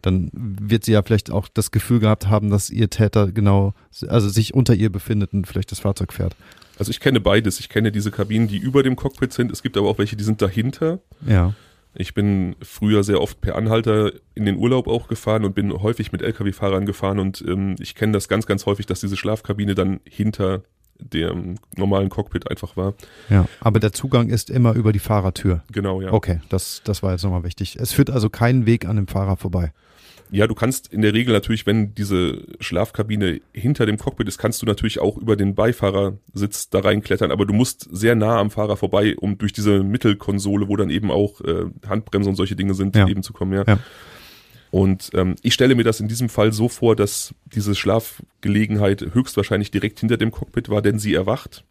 Speaker 2: dann wird sie ja vielleicht auch das Gefühl gehabt haben, dass ihr Täter genau, also sich unter ihr befindet und vielleicht das Fahrzeug fährt.
Speaker 1: Also ich kenne beides. Ich kenne diese Kabinen, die über dem Cockpit sind. Es gibt aber auch welche, die sind dahinter.
Speaker 2: Ja.
Speaker 1: Ich bin früher sehr oft per Anhalter in den Urlaub auch gefahren und bin häufig mit Lkw-Fahrern gefahren und ähm, ich kenne das ganz, ganz häufig, dass diese Schlafkabine dann hinter dem normalen Cockpit einfach war.
Speaker 2: Ja, aber der Zugang ist immer über die Fahrertür.
Speaker 1: Genau, ja.
Speaker 2: Okay, das, das war jetzt nochmal wichtig. Es führt also keinen Weg an dem Fahrer vorbei.
Speaker 1: Ja, du kannst in der Regel natürlich, wenn diese Schlafkabine hinter dem Cockpit ist, kannst du natürlich auch über den Beifahrersitz da reinklettern, aber du musst sehr nah am Fahrer vorbei, um durch diese Mittelkonsole, wo dann eben auch äh, Handbremse und solche Dinge sind, ja. eben zu kommen, ja.
Speaker 2: ja.
Speaker 1: Und ähm, ich stelle mir das in diesem Fall so vor, dass diese Schlafgelegenheit höchstwahrscheinlich direkt hinter dem Cockpit war, denn sie erwacht.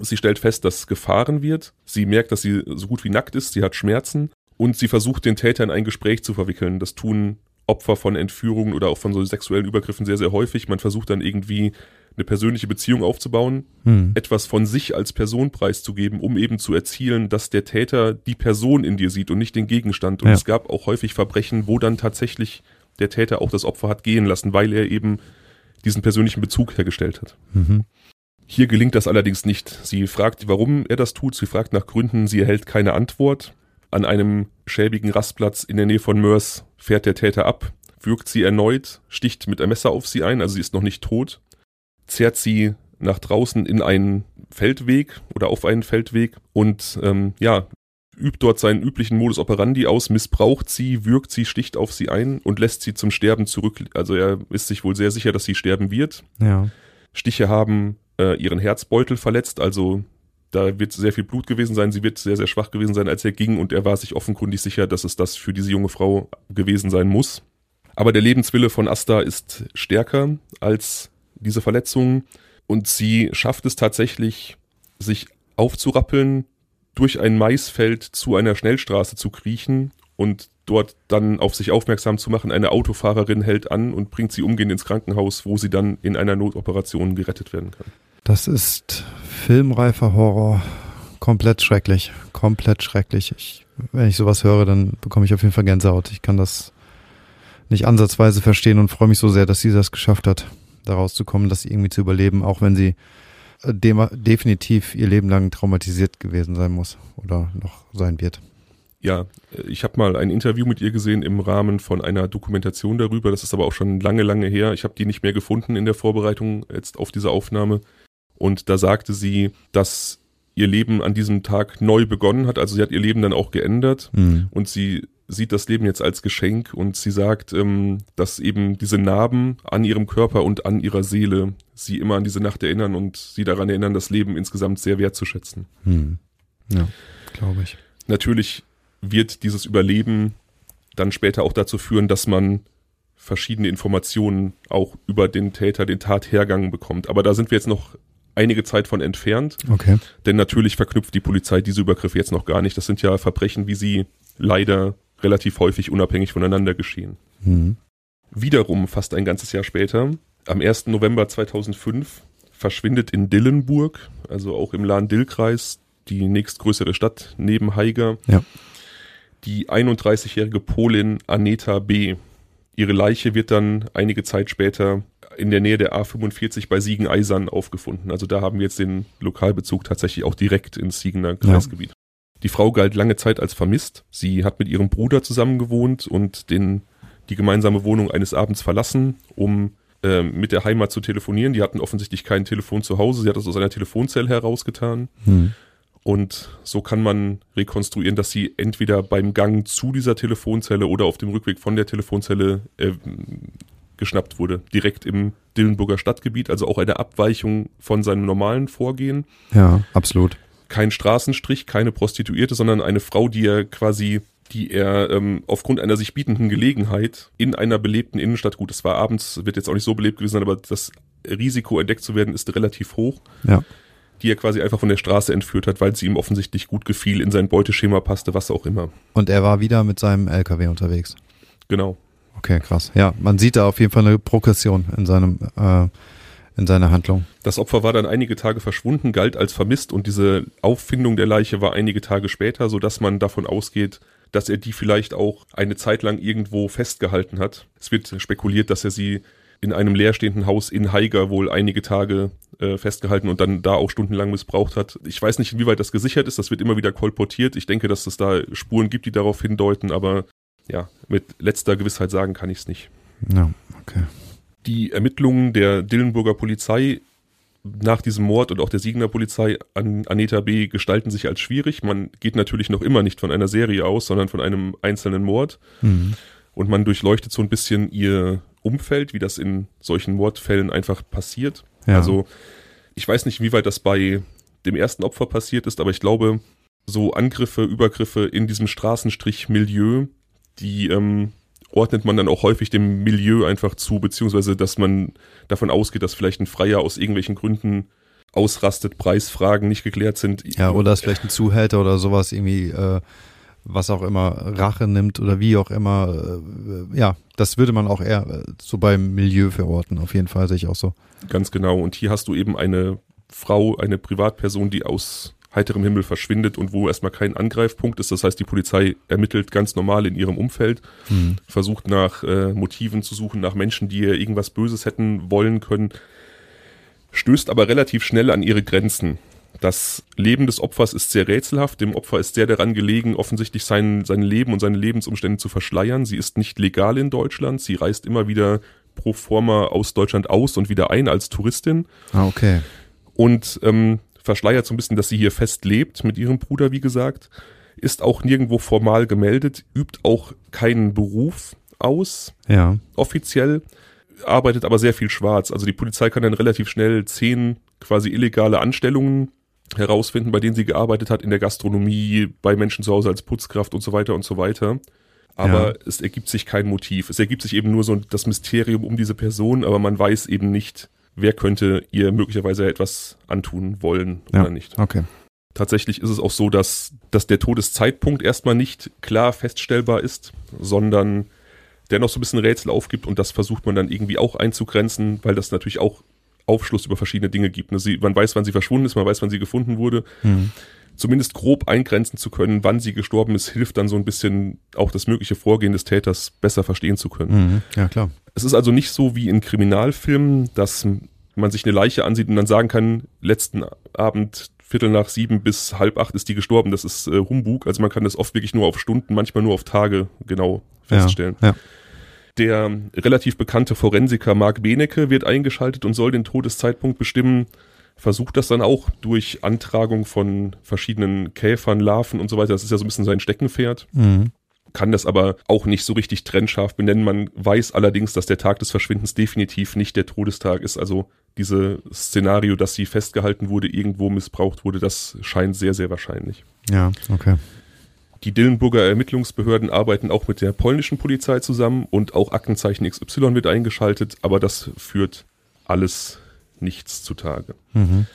Speaker 1: Sie stellt fest, dass gefahren wird. Sie merkt, dass sie so gut wie nackt ist. Sie hat Schmerzen. Und sie versucht, den Täter in ein Gespräch zu verwickeln. Das tun Opfer von Entführungen oder auch von so sexuellen Übergriffen sehr, sehr häufig. Man versucht dann irgendwie eine persönliche Beziehung aufzubauen, hm. etwas von sich als Person preiszugeben, um eben zu erzielen, dass der Täter die Person in dir sieht und nicht den Gegenstand. Und ja. es gab auch häufig Verbrechen, wo dann tatsächlich der Täter auch das Opfer hat gehen lassen, weil er eben diesen persönlichen Bezug hergestellt hat.
Speaker 2: Mhm.
Speaker 1: Hier gelingt das allerdings nicht. Sie fragt, warum er das tut. Sie fragt nach Gründen. Sie erhält keine Antwort. An einem schäbigen Rastplatz in der Nähe von Mörs fährt der Täter ab, würgt sie erneut, sticht mit einem Messer auf sie ein, also sie ist noch nicht tot zerrt sie nach draußen in einen Feldweg oder auf einen Feldweg und ähm, ja, übt dort seinen üblichen Modus operandi aus, missbraucht sie, würgt sie, sticht auf sie ein und lässt sie zum Sterben zurück. Also er ist sich wohl sehr sicher, dass sie sterben wird.
Speaker 2: Ja.
Speaker 1: Stiche haben äh, ihren Herzbeutel verletzt, also da wird sehr viel Blut gewesen sein, sie wird sehr, sehr schwach gewesen sein, als er ging und er war sich offenkundig sicher, dass es das für diese junge Frau gewesen sein muss. Aber der Lebenswille von Asta ist stärker als diese Verletzungen. Und sie schafft es tatsächlich, sich aufzurappeln, durch ein Maisfeld zu einer Schnellstraße zu kriechen und dort dann auf sich aufmerksam zu machen. Eine Autofahrerin hält an und bringt sie umgehend ins Krankenhaus, wo sie dann in einer Notoperation gerettet werden kann.
Speaker 2: Das ist filmreifer Horror. Komplett schrecklich. Komplett schrecklich. Ich wenn ich sowas höre, dann bekomme ich auf jeden Fall Gänsehaut. Ich kann das nicht ansatzweise verstehen und freue mich so sehr, dass sie das geschafft hat, da rauszukommen, das irgendwie zu überleben, auch wenn sie äh, definitiv ihr Leben lang traumatisiert gewesen sein muss oder noch sein wird.
Speaker 1: Ja, ich habe mal ein Interview mit ihr gesehen im Rahmen von einer Dokumentation darüber. Das ist aber auch schon lange, lange her. Ich habe die nicht mehr gefunden in der Vorbereitung jetzt auf diese Aufnahme. Und da sagte sie, dass ihr Leben an diesem Tag neu begonnen hat. Also sie hat ihr Leben dann auch geändert mhm. und sie sieht das Leben jetzt als Geschenk und sie sagt, ähm, dass eben diese Narben an ihrem Körper und an ihrer Seele sie immer an diese Nacht erinnern und sie daran erinnern, das Leben insgesamt sehr wertzuschätzen.
Speaker 2: Mhm. Ja, glaube ich.
Speaker 1: Natürlich wird dieses Überleben dann später auch dazu führen, dass man verschiedene Informationen auch über den Täter, den Tathergang bekommt. Aber da sind wir jetzt noch einige Zeit von entfernt.
Speaker 2: Okay.
Speaker 1: Denn natürlich verknüpft die Polizei diese Übergriffe jetzt noch gar nicht. Das sind ja Verbrechen, wie sie leider relativ häufig unabhängig voneinander geschehen. Mhm. Wiederum fast ein ganzes Jahr später, am 1. November 2005, verschwindet in Dillenburg, also auch im Lahn-Dill-Kreis, die nächstgrößere Stadt neben Haiger,
Speaker 2: ja.
Speaker 1: die 31-jährige Polin Aneta B. Ihre Leiche wird dann einige Zeit später in der Nähe der A45 bei Siegen-Eisern aufgefunden. Also da haben wir jetzt den Lokalbezug tatsächlich auch direkt ins Siegener Kreisgebiet. Die Frau galt lange Zeit als vermisst. Sie hat mit ihrem Bruder zusammen gewohnt und den, die gemeinsame Wohnung eines Abends verlassen, um äh, mit der Heimat zu telefonieren. Die hatten offensichtlich kein Telefon zu Hause. Sie hat das aus einer Telefonzelle herausgetan. Hm. Und so kann man rekonstruieren, dass sie entweder beim Gang zu dieser Telefonzelle oder auf dem Rückweg von der Telefonzelle äh, geschnappt wurde, direkt im Dillenburger Stadtgebiet, also auch eine Abweichung von seinem normalen Vorgehen.
Speaker 2: Ja, absolut.
Speaker 1: Kein Straßenstrich, keine Prostituierte, sondern eine Frau, die er quasi, die er ähm, aufgrund einer sich bietenden Gelegenheit in einer belebten Innenstadt, gut, es war abends, wird jetzt auch nicht so belebt gewesen sein, aber das Risiko entdeckt zu werden ist relativ hoch.
Speaker 2: Ja.
Speaker 1: Die er quasi einfach von der Straße entführt hat, weil sie ihm offensichtlich gut gefiel, in sein Beuteschema passte, was auch immer.
Speaker 2: Und er war wieder mit seinem LKW unterwegs.
Speaker 1: Genau.
Speaker 2: Okay, krass. Ja, man sieht da auf jeden Fall eine Progression in seinem äh, in seiner Handlung.
Speaker 1: Das Opfer war dann einige Tage verschwunden, galt als vermisst und diese Auffindung der Leiche war einige Tage später, so dass man davon ausgeht, dass er die vielleicht auch eine Zeit lang irgendwo festgehalten hat. Es wird spekuliert, dass er sie in einem leerstehenden Haus in Haiger wohl einige Tage äh, festgehalten und dann da auch stundenlang missbraucht hat. Ich weiß nicht, inwieweit das gesichert ist, das wird immer wieder kolportiert. Ich denke, dass es da Spuren gibt, die darauf hindeuten, aber ja, mit letzter Gewissheit sagen kann ich es nicht.
Speaker 2: Ja, okay.
Speaker 1: Die Ermittlungen der Dillenburger Polizei nach diesem Mord und auch der Siegener Polizei an Aneta B. gestalten sich als schwierig. Man geht natürlich noch immer nicht von einer Serie aus, sondern von einem einzelnen Mord. Mhm. Und man durchleuchtet so ein bisschen ihr Umfeld, wie das in solchen Mordfällen einfach passiert. Ja. Also ich weiß nicht, wie weit das bei dem ersten Opfer passiert ist, aber ich glaube, so Angriffe, Übergriffe in diesem Straßenstrich-Milieu die ähm, ordnet man dann auch häufig dem Milieu einfach zu, beziehungsweise dass man davon ausgeht, dass vielleicht ein Freier aus irgendwelchen Gründen ausrastet, Preisfragen nicht geklärt sind.
Speaker 2: Ja, oder dass vielleicht ein Zuhälter oder sowas irgendwie, äh, was auch immer, Rache nimmt oder wie auch immer. Äh, ja, das würde man auch eher äh, so beim Milieu verorten, auf jeden Fall sehe ich auch so.
Speaker 1: Ganz genau. Und hier hast du eben eine Frau, eine Privatperson, die aus heiterem Himmel verschwindet und wo erstmal kein Angreifpunkt ist. Das heißt, die Polizei ermittelt ganz normal in ihrem Umfeld, mhm. versucht nach äh, Motiven zu suchen, nach Menschen, die ihr irgendwas Böses hätten wollen können, stößt aber relativ schnell an ihre Grenzen. Das Leben des Opfers ist sehr rätselhaft. Dem Opfer ist sehr daran gelegen, offensichtlich sein, sein Leben und seine Lebensumstände zu verschleiern. Sie ist nicht legal in Deutschland. Sie reist immer wieder pro forma aus Deutschland aus und wieder ein als Touristin.
Speaker 2: Ah, okay.
Speaker 1: Und ähm, verschleiert so ein bisschen, dass sie hier fest lebt mit ihrem Bruder, wie gesagt, ist auch nirgendwo formal gemeldet, übt auch keinen Beruf aus,
Speaker 2: ja.
Speaker 1: offiziell, arbeitet aber sehr viel schwarz. Also die Polizei kann dann relativ schnell zehn quasi illegale Anstellungen herausfinden, bei denen sie gearbeitet hat, in der Gastronomie, bei Menschen zu Hause als Putzkraft und so weiter und so weiter. Aber ja. es ergibt sich kein Motiv. Es ergibt sich eben nur so das Mysterium um diese Person, aber man weiß eben nicht, wer könnte ihr möglicherweise etwas antun wollen
Speaker 2: ja,
Speaker 1: oder nicht.
Speaker 2: Okay.
Speaker 1: Tatsächlich ist es auch so, dass, dass der Todeszeitpunkt erstmal nicht klar feststellbar ist, sondern der noch so ein bisschen Rätsel aufgibt und das versucht man dann irgendwie auch einzugrenzen, weil das natürlich auch Aufschluss über verschiedene Dinge gibt. Ne? Sie, man weiß, wann sie verschwunden ist, man weiß, wann sie gefunden wurde. Mhm. Zumindest grob eingrenzen zu können, wann sie gestorben ist, hilft dann so ein bisschen auch das mögliche Vorgehen des Täters besser verstehen zu können.
Speaker 2: Mhm. Ja, klar.
Speaker 1: Es ist also nicht so wie in Kriminalfilmen, dass man sich eine Leiche ansieht und dann sagen kann, letzten Abend Viertel nach sieben bis halb acht ist die gestorben. Das ist äh, Humbug. Also man kann das oft wirklich nur auf Stunden, manchmal nur auf Tage genau feststellen.
Speaker 2: Ja, ja.
Speaker 1: Der relativ bekannte Forensiker Mark Benecke wird eingeschaltet und soll den Todeszeitpunkt bestimmen. Versucht das dann auch durch Antragung von verschiedenen Käfern, Larven und so weiter. Das ist ja so ein bisschen sein Steckenpferd.
Speaker 2: Mhm.
Speaker 1: Kann das aber auch nicht so richtig trennscharf benennen. Man weiß allerdings, dass der Tag des Verschwindens definitiv nicht der Todestag ist. Also diese Szenario, dass sie festgehalten wurde, irgendwo missbraucht wurde, das scheint sehr, sehr wahrscheinlich.
Speaker 2: Ja, okay.
Speaker 1: Die Dillenburger Ermittlungsbehörden arbeiten auch mit der polnischen Polizei zusammen und auch Aktenzeichen XY wird eingeschaltet, aber das führt alles nichts zutage.
Speaker 2: Mhm.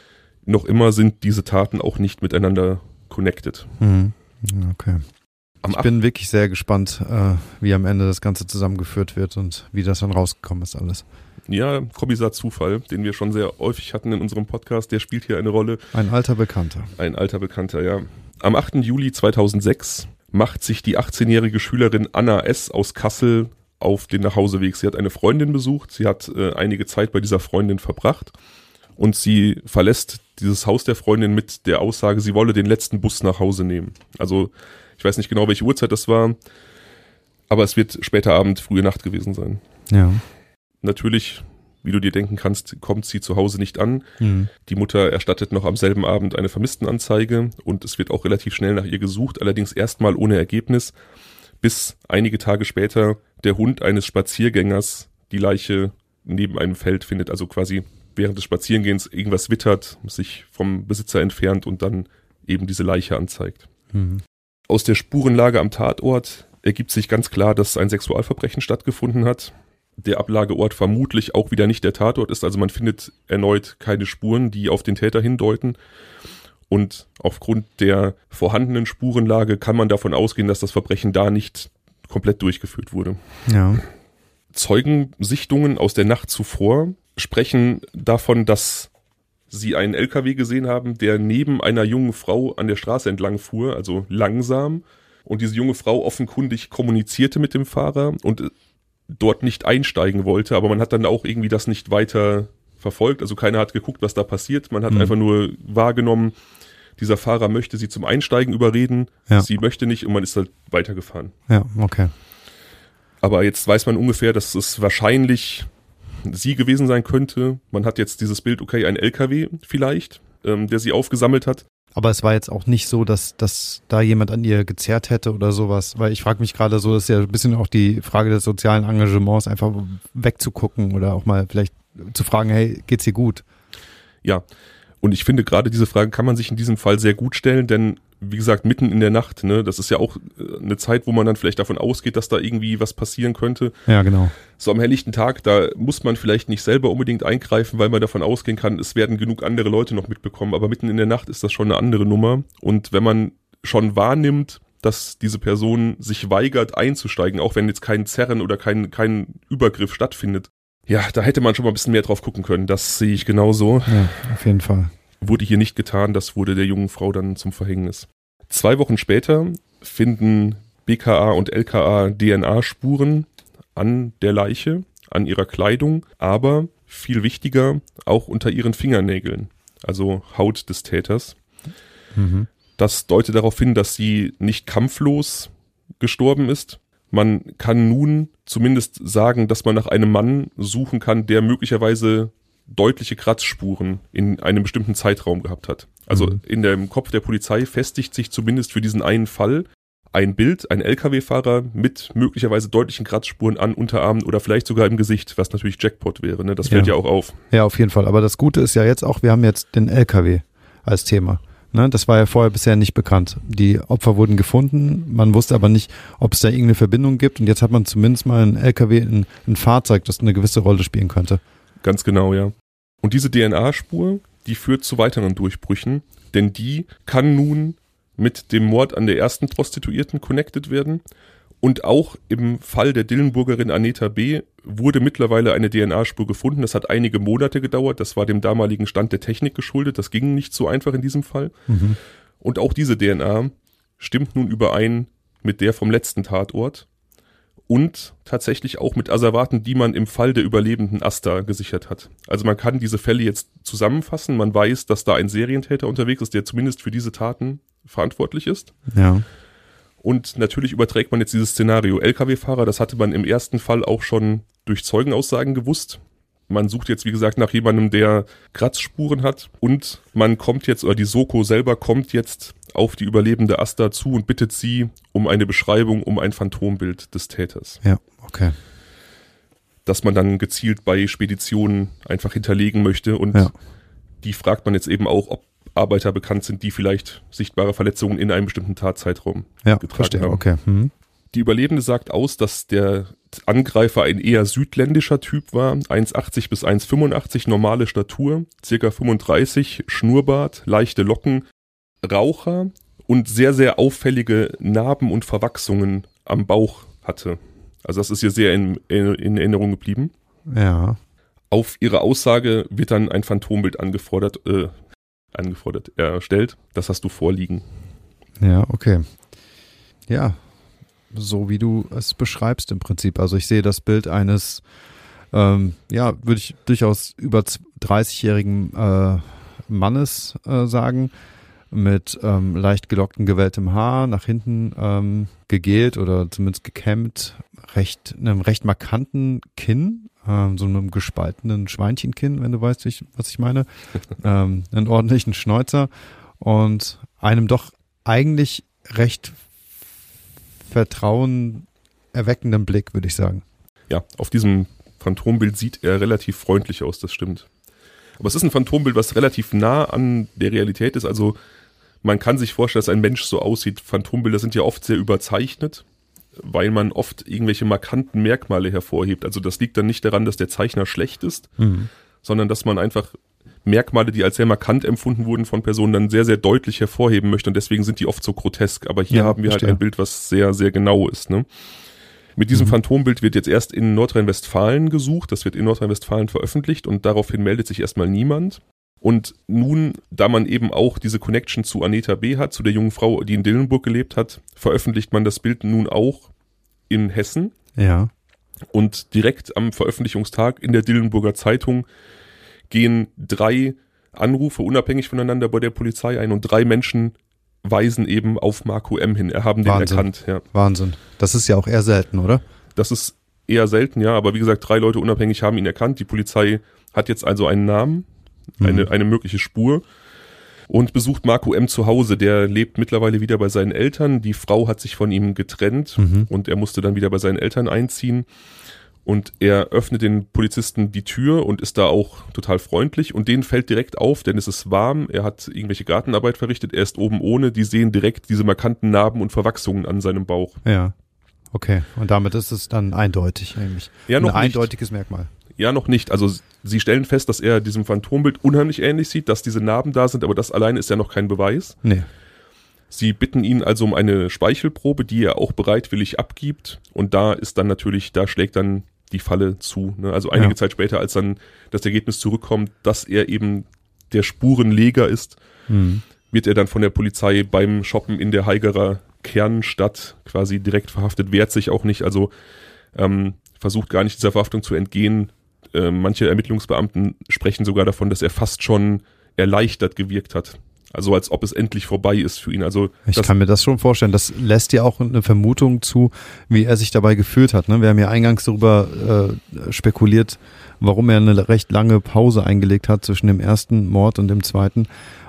Speaker 1: Noch immer sind diese Taten auch nicht miteinander connected.
Speaker 2: Mhm. Okay.
Speaker 1: Am
Speaker 2: Ich bin wirklich sehr gespannt, äh, wie am Ende das Ganze zusammengeführt wird und wie das dann rausgekommen ist alles.
Speaker 1: Ja, Kommissar Zufall, den wir schon sehr häufig hatten in unserem Podcast, der spielt hier eine Rolle.
Speaker 2: Ein alter Bekannter.
Speaker 1: Ein alter Bekannter, ja. Am 8. Juli 2006 macht sich die 18-jährige Schülerin Anna S. aus Kassel auf den Nachhauseweg. Sie hat eine Freundin besucht, sie hat äh, einige Zeit bei dieser Freundin verbracht und sie verlässt dieses Haus der Freundin mit der Aussage, sie wolle den letzten Bus nach Hause nehmen. Also ich weiß nicht genau, welche Uhrzeit das war, aber es wird später Abend, frühe Nacht gewesen sein.
Speaker 2: Ja.
Speaker 1: Natürlich, wie du dir denken kannst, kommt sie zu Hause nicht an.
Speaker 2: Mhm.
Speaker 1: Die Mutter erstattet noch am selben Abend eine Vermisstenanzeige und es wird auch relativ schnell nach ihr gesucht, allerdings erstmal ohne Ergebnis, bis einige Tage später der Hund eines Spaziergängers die Leiche neben einem Feld findet, also quasi während des Spazierengehens irgendwas wittert, sich vom Besitzer entfernt und dann eben diese Leiche anzeigt.
Speaker 2: Mhm.
Speaker 1: Aus der Spurenlage am Tatort ergibt sich ganz klar, dass ein Sexualverbrechen stattgefunden hat. Der Ablageort vermutlich auch wieder nicht der Tatort ist, also man findet erneut keine Spuren, die auf den Täter hindeuten. Und aufgrund der vorhandenen Spurenlage kann man davon ausgehen, dass das Verbrechen da nicht komplett durchgeführt wurde.
Speaker 2: Ja.
Speaker 1: Zeugensichtungen aus der Nacht zuvor sprechen davon, dass sie einen LKW gesehen haben, der neben einer jungen Frau an der Straße entlang fuhr, also langsam. Und diese junge Frau offenkundig kommunizierte mit dem Fahrer und dort nicht einsteigen wollte, aber man hat dann auch irgendwie das nicht weiter verfolgt. Also keiner hat geguckt, was da passiert. Man hat
Speaker 2: Mhm.
Speaker 1: einfach nur wahrgenommen, dieser Fahrer möchte sie zum Einsteigen überreden,
Speaker 2: Ja.
Speaker 1: sie möchte nicht und man ist halt weitergefahren.
Speaker 2: Ja, okay.
Speaker 1: Aber jetzt weiß man ungefähr, dass es wahrscheinlich sie gewesen sein könnte. Man hat jetzt dieses Bild, okay, ein LKW vielleicht, ähm, der sie aufgesammelt hat.
Speaker 2: Aber es war jetzt auch nicht so, dass, dass da jemand an ihr gezerrt hätte oder sowas, weil ich frage mich gerade so, das ist ja ein bisschen auch die Frage des sozialen Engagements, einfach wegzugucken oder auch mal vielleicht zu fragen, hey, geht's dir gut?
Speaker 1: Ja. Und ich finde, gerade diese Frage kann man sich in diesem Fall sehr gut stellen, denn wie gesagt, mitten in der Nacht, ne, das ist ja auch äh, eine Zeit, wo man dann vielleicht davon ausgeht, dass da irgendwie was passieren könnte.
Speaker 2: Ja, genau.
Speaker 1: So am helllichten Tag, da muss man vielleicht nicht selber unbedingt eingreifen, weil man davon ausgehen kann, es werden genug andere Leute noch mitbekommen. Aber mitten in der Nacht ist das schon eine andere Nummer. Und wenn man schon wahrnimmt, dass diese Person sich weigert einzusteigen, auch wenn jetzt kein Zerren oder kein, kein Übergriff stattfindet, ja, da hätte man schon mal ein bisschen mehr drauf gucken können. Das sehe ich genauso.
Speaker 2: Ja, auf jeden Fall.
Speaker 1: Wurde hier nicht getan, das wurde der jungen Frau dann zum Verhängnis. Zwei Wochen später finden BKA und LKA DNA-Spuren an der Leiche, an ihrer Kleidung, aber viel wichtiger auch unter ihren Fingernägeln, also Haut des Täters.
Speaker 2: Mhm.
Speaker 1: Das deutet darauf hin, dass sie nicht kampflos gestorben ist. Man kann nun zumindest sagen, dass man nach einem Mann suchen kann, der möglicherweise deutliche Kratzspuren in einem bestimmten Zeitraum gehabt hat. Also
Speaker 2: Mhm.
Speaker 1: in dem Kopf der Polizei festigt sich zumindest für diesen einen Fall ein Bild, ein LKW-Fahrer mit möglicherweise deutlichen Kratzspuren an Unterarmen oder vielleicht sogar im Gesicht, was natürlich Jackpot wäre. Ne? Das fällt ja.
Speaker 2: Ja.
Speaker 1: auch auf.
Speaker 2: Ja, auf jeden Fall. Aber das Gute ist ja jetzt auch, wir haben jetzt den LKW als Thema. Ne, das war ja vorher bisher nicht bekannt. Die Opfer wurden gefunden, man wusste aber nicht, ob es da irgendeine Verbindung gibt und jetzt hat man zumindest mal ein LKW, ein, ein Fahrzeug, das eine gewisse Rolle spielen könnte.
Speaker 1: Ganz genau, ja. Und diese DNA-Spur, die führt zu weiteren Durchbrüchen, denn die kann nun mit dem Mord an der ersten Prostituierten connected werden. Und auch im Fall der Dillenburgerin Aneta B. wurde mittlerweile eine DNA-Spur gefunden. Das hat einige Monate gedauert. Das war dem damaligen Stand der Technik geschuldet. Das ging nicht so einfach in diesem Fall.
Speaker 2: Mhm.
Speaker 1: Und auch diese DNA stimmt nun überein mit der vom letzten Tatort und tatsächlich auch mit Asservaten, die man im Fall der überlebenden Asta gesichert hat. Also man kann diese Fälle jetzt zusammenfassen. Man weiß, dass da ein Serientäter unterwegs ist, der zumindest für diese Taten verantwortlich ist.
Speaker 2: Ja.
Speaker 1: Und natürlich überträgt man jetzt dieses Szenario. Lkw-Fahrer, das hatte man im ersten Fall auch schon durch Zeugenaussagen gewusst. Man sucht jetzt, wie gesagt, nach jemandem, der Kratzspuren hat. Und man kommt jetzt, oder die Soko selber kommt jetzt auf die überlebende Asta zu und bittet sie um eine Beschreibung, um ein Phantombild des Täters.
Speaker 2: Ja, okay.
Speaker 1: Das man dann gezielt bei Speditionen einfach hinterlegen möchte. Und
Speaker 2: Ja.
Speaker 1: die fragt man jetzt eben auch, ob Arbeiter bekannt sind, die vielleicht sichtbare Verletzungen in einem bestimmten Tatzeitraum
Speaker 2: Ja,
Speaker 1: getragen
Speaker 2: verstehe.
Speaker 1: haben.
Speaker 2: Okay. Mhm.
Speaker 1: Die Überlebende sagt aus, dass der Angreifer ein eher südländischer Typ war, 1,80 bis 1,85, normale Statur, circa 35, Schnurrbart, leichte Locken, Raucher und sehr, sehr auffällige Narben und Verwachsungen am Bauch hatte. Also das ist ihr sehr in, in Erinnerung geblieben.
Speaker 2: Ja.
Speaker 1: Auf ihre Aussage wird dann ein Phantombild angefordert, äh, angefordert, erstellt. Das hast du vorliegen.
Speaker 2: Ja, okay. Ja, so wie du es beschreibst im Prinzip. Also ich sehe das Bild eines, ähm, ja, würde ich durchaus über 30-jährigen äh, Mannes äh, sagen, mit ähm, leicht gelocktem, gewelltem Haar, nach hinten ähm, gegelt oder zumindest gekämmt, recht, einem recht markanten Kinn, ähm, so einem gespaltenen Schweinchenkinn, wenn du weißt, ich, was ich meine, ähm, einen ordentlichen Schnäuzer und einem doch eigentlich recht vertrauenerweckenden Blick, würde ich sagen.
Speaker 1: Ja, auf diesem Phantombild sieht er relativ freundlich aus, das stimmt. Aber es ist ein Phantombild, was relativ nah an der Realität ist. Also man kann sich vorstellen, dass ein Mensch so aussieht. Phantombilder sind ja oft sehr überzeichnet, weil man oft irgendwelche markanten Merkmale hervorhebt. Also das liegt dann nicht daran, dass der Zeichner schlecht ist, sondern dass man einfach Merkmale, die als sehr markant empfunden wurden von Personen, dann sehr, sehr deutlich hervorheben möchte. Und deswegen sind die oft so grotesk. Aber hier
Speaker 2: Ja,
Speaker 1: haben wir
Speaker 2: verstehe.
Speaker 1: halt ein Bild, was sehr, sehr genau ist. Ne? Mit diesem Phantombild wird jetzt erst in Nordrhein-Westfalen gesucht. Das wird in Nordrhein-Westfalen veröffentlicht und daraufhin meldet sich erstmal niemand. Und nun, da man eben auch diese Connection zu Aneta B. hat, zu der jungen Frau, die in Dillenburg gelebt hat, veröffentlicht man das Bild nun auch in Hessen.
Speaker 2: Ja.
Speaker 1: Und direkt am Veröffentlichungstag in der Dillenburger Zeitung gehen drei Anrufe unabhängig voneinander bei der Polizei ein und drei Menschen weisen eben auf Marco M. hin. Er haben den
Speaker 2: Wahnsinn.
Speaker 1: erkannt. Ja.
Speaker 2: Wahnsinn. Das ist ja auch eher selten, oder?
Speaker 1: Das ist eher selten, ja, aber wie gesagt, drei Leute unabhängig haben ihn erkannt. Die Polizei hat jetzt also einen Namen, eine, eine mögliche Spur und besucht Marco M. zu Hause. Der lebt mittlerweile wieder bei seinen Eltern. Die Frau hat sich von ihm getrennt
Speaker 2: Mhm.
Speaker 1: und er musste dann wieder bei seinen Eltern einziehen. Und er öffnet den Polizisten die Tür und ist da auch total freundlich. Und denen fällt direkt auf, denn es ist warm. Er hat irgendwelche Gartenarbeit verrichtet. Er ist oben ohne. Die sehen direkt diese markanten Narben und Verwachsungen an seinem Bauch.
Speaker 2: Ja. Okay. Und damit ist es dann eindeutig eigentlich.
Speaker 1: Ja, noch
Speaker 2: Ein
Speaker 1: nicht.
Speaker 2: eindeutiges Merkmal.
Speaker 1: Ja, noch nicht. Also sie stellen fest, dass er diesem Phantombild unheimlich ähnlich sieht, dass diese Narben da sind, aber das alleine ist ja noch kein Beweis.
Speaker 2: Nee.
Speaker 1: Sie bitten ihn also um eine Speichelprobe, die er auch bereitwillig abgibt. Und da ist dann natürlich, da schlägt dann die Falle zu. Ne? Also einige
Speaker 2: Ja.
Speaker 1: Zeit später, als dann das Ergebnis zurückkommt, dass er eben der Spurenleger ist,
Speaker 2: Mhm.
Speaker 1: wird er dann von der Polizei beim Shoppen in der Haigerer Kernstadt quasi direkt verhaftet, wehrt sich auch nicht, also ähm, versucht gar nicht dieser Verhaftung zu entgehen. Äh, manche Ermittlungsbeamten sprechen sogar davon, dass er fast schon erleichtert gewirkt hat. Also als ob es endlich vorbei ist für ihn. Also
Speaker 2: Ich kann mir das schon vorstellen. Das lässt ja auch eine Vermutung zu, wie er sich dabei gefühlt hat. Ne? Wir haben ja eingangs darüber äh, spekuliert, warum er eine recht lange Pause eingelegt hat zwischen dem ersten Mord und dem zweiten.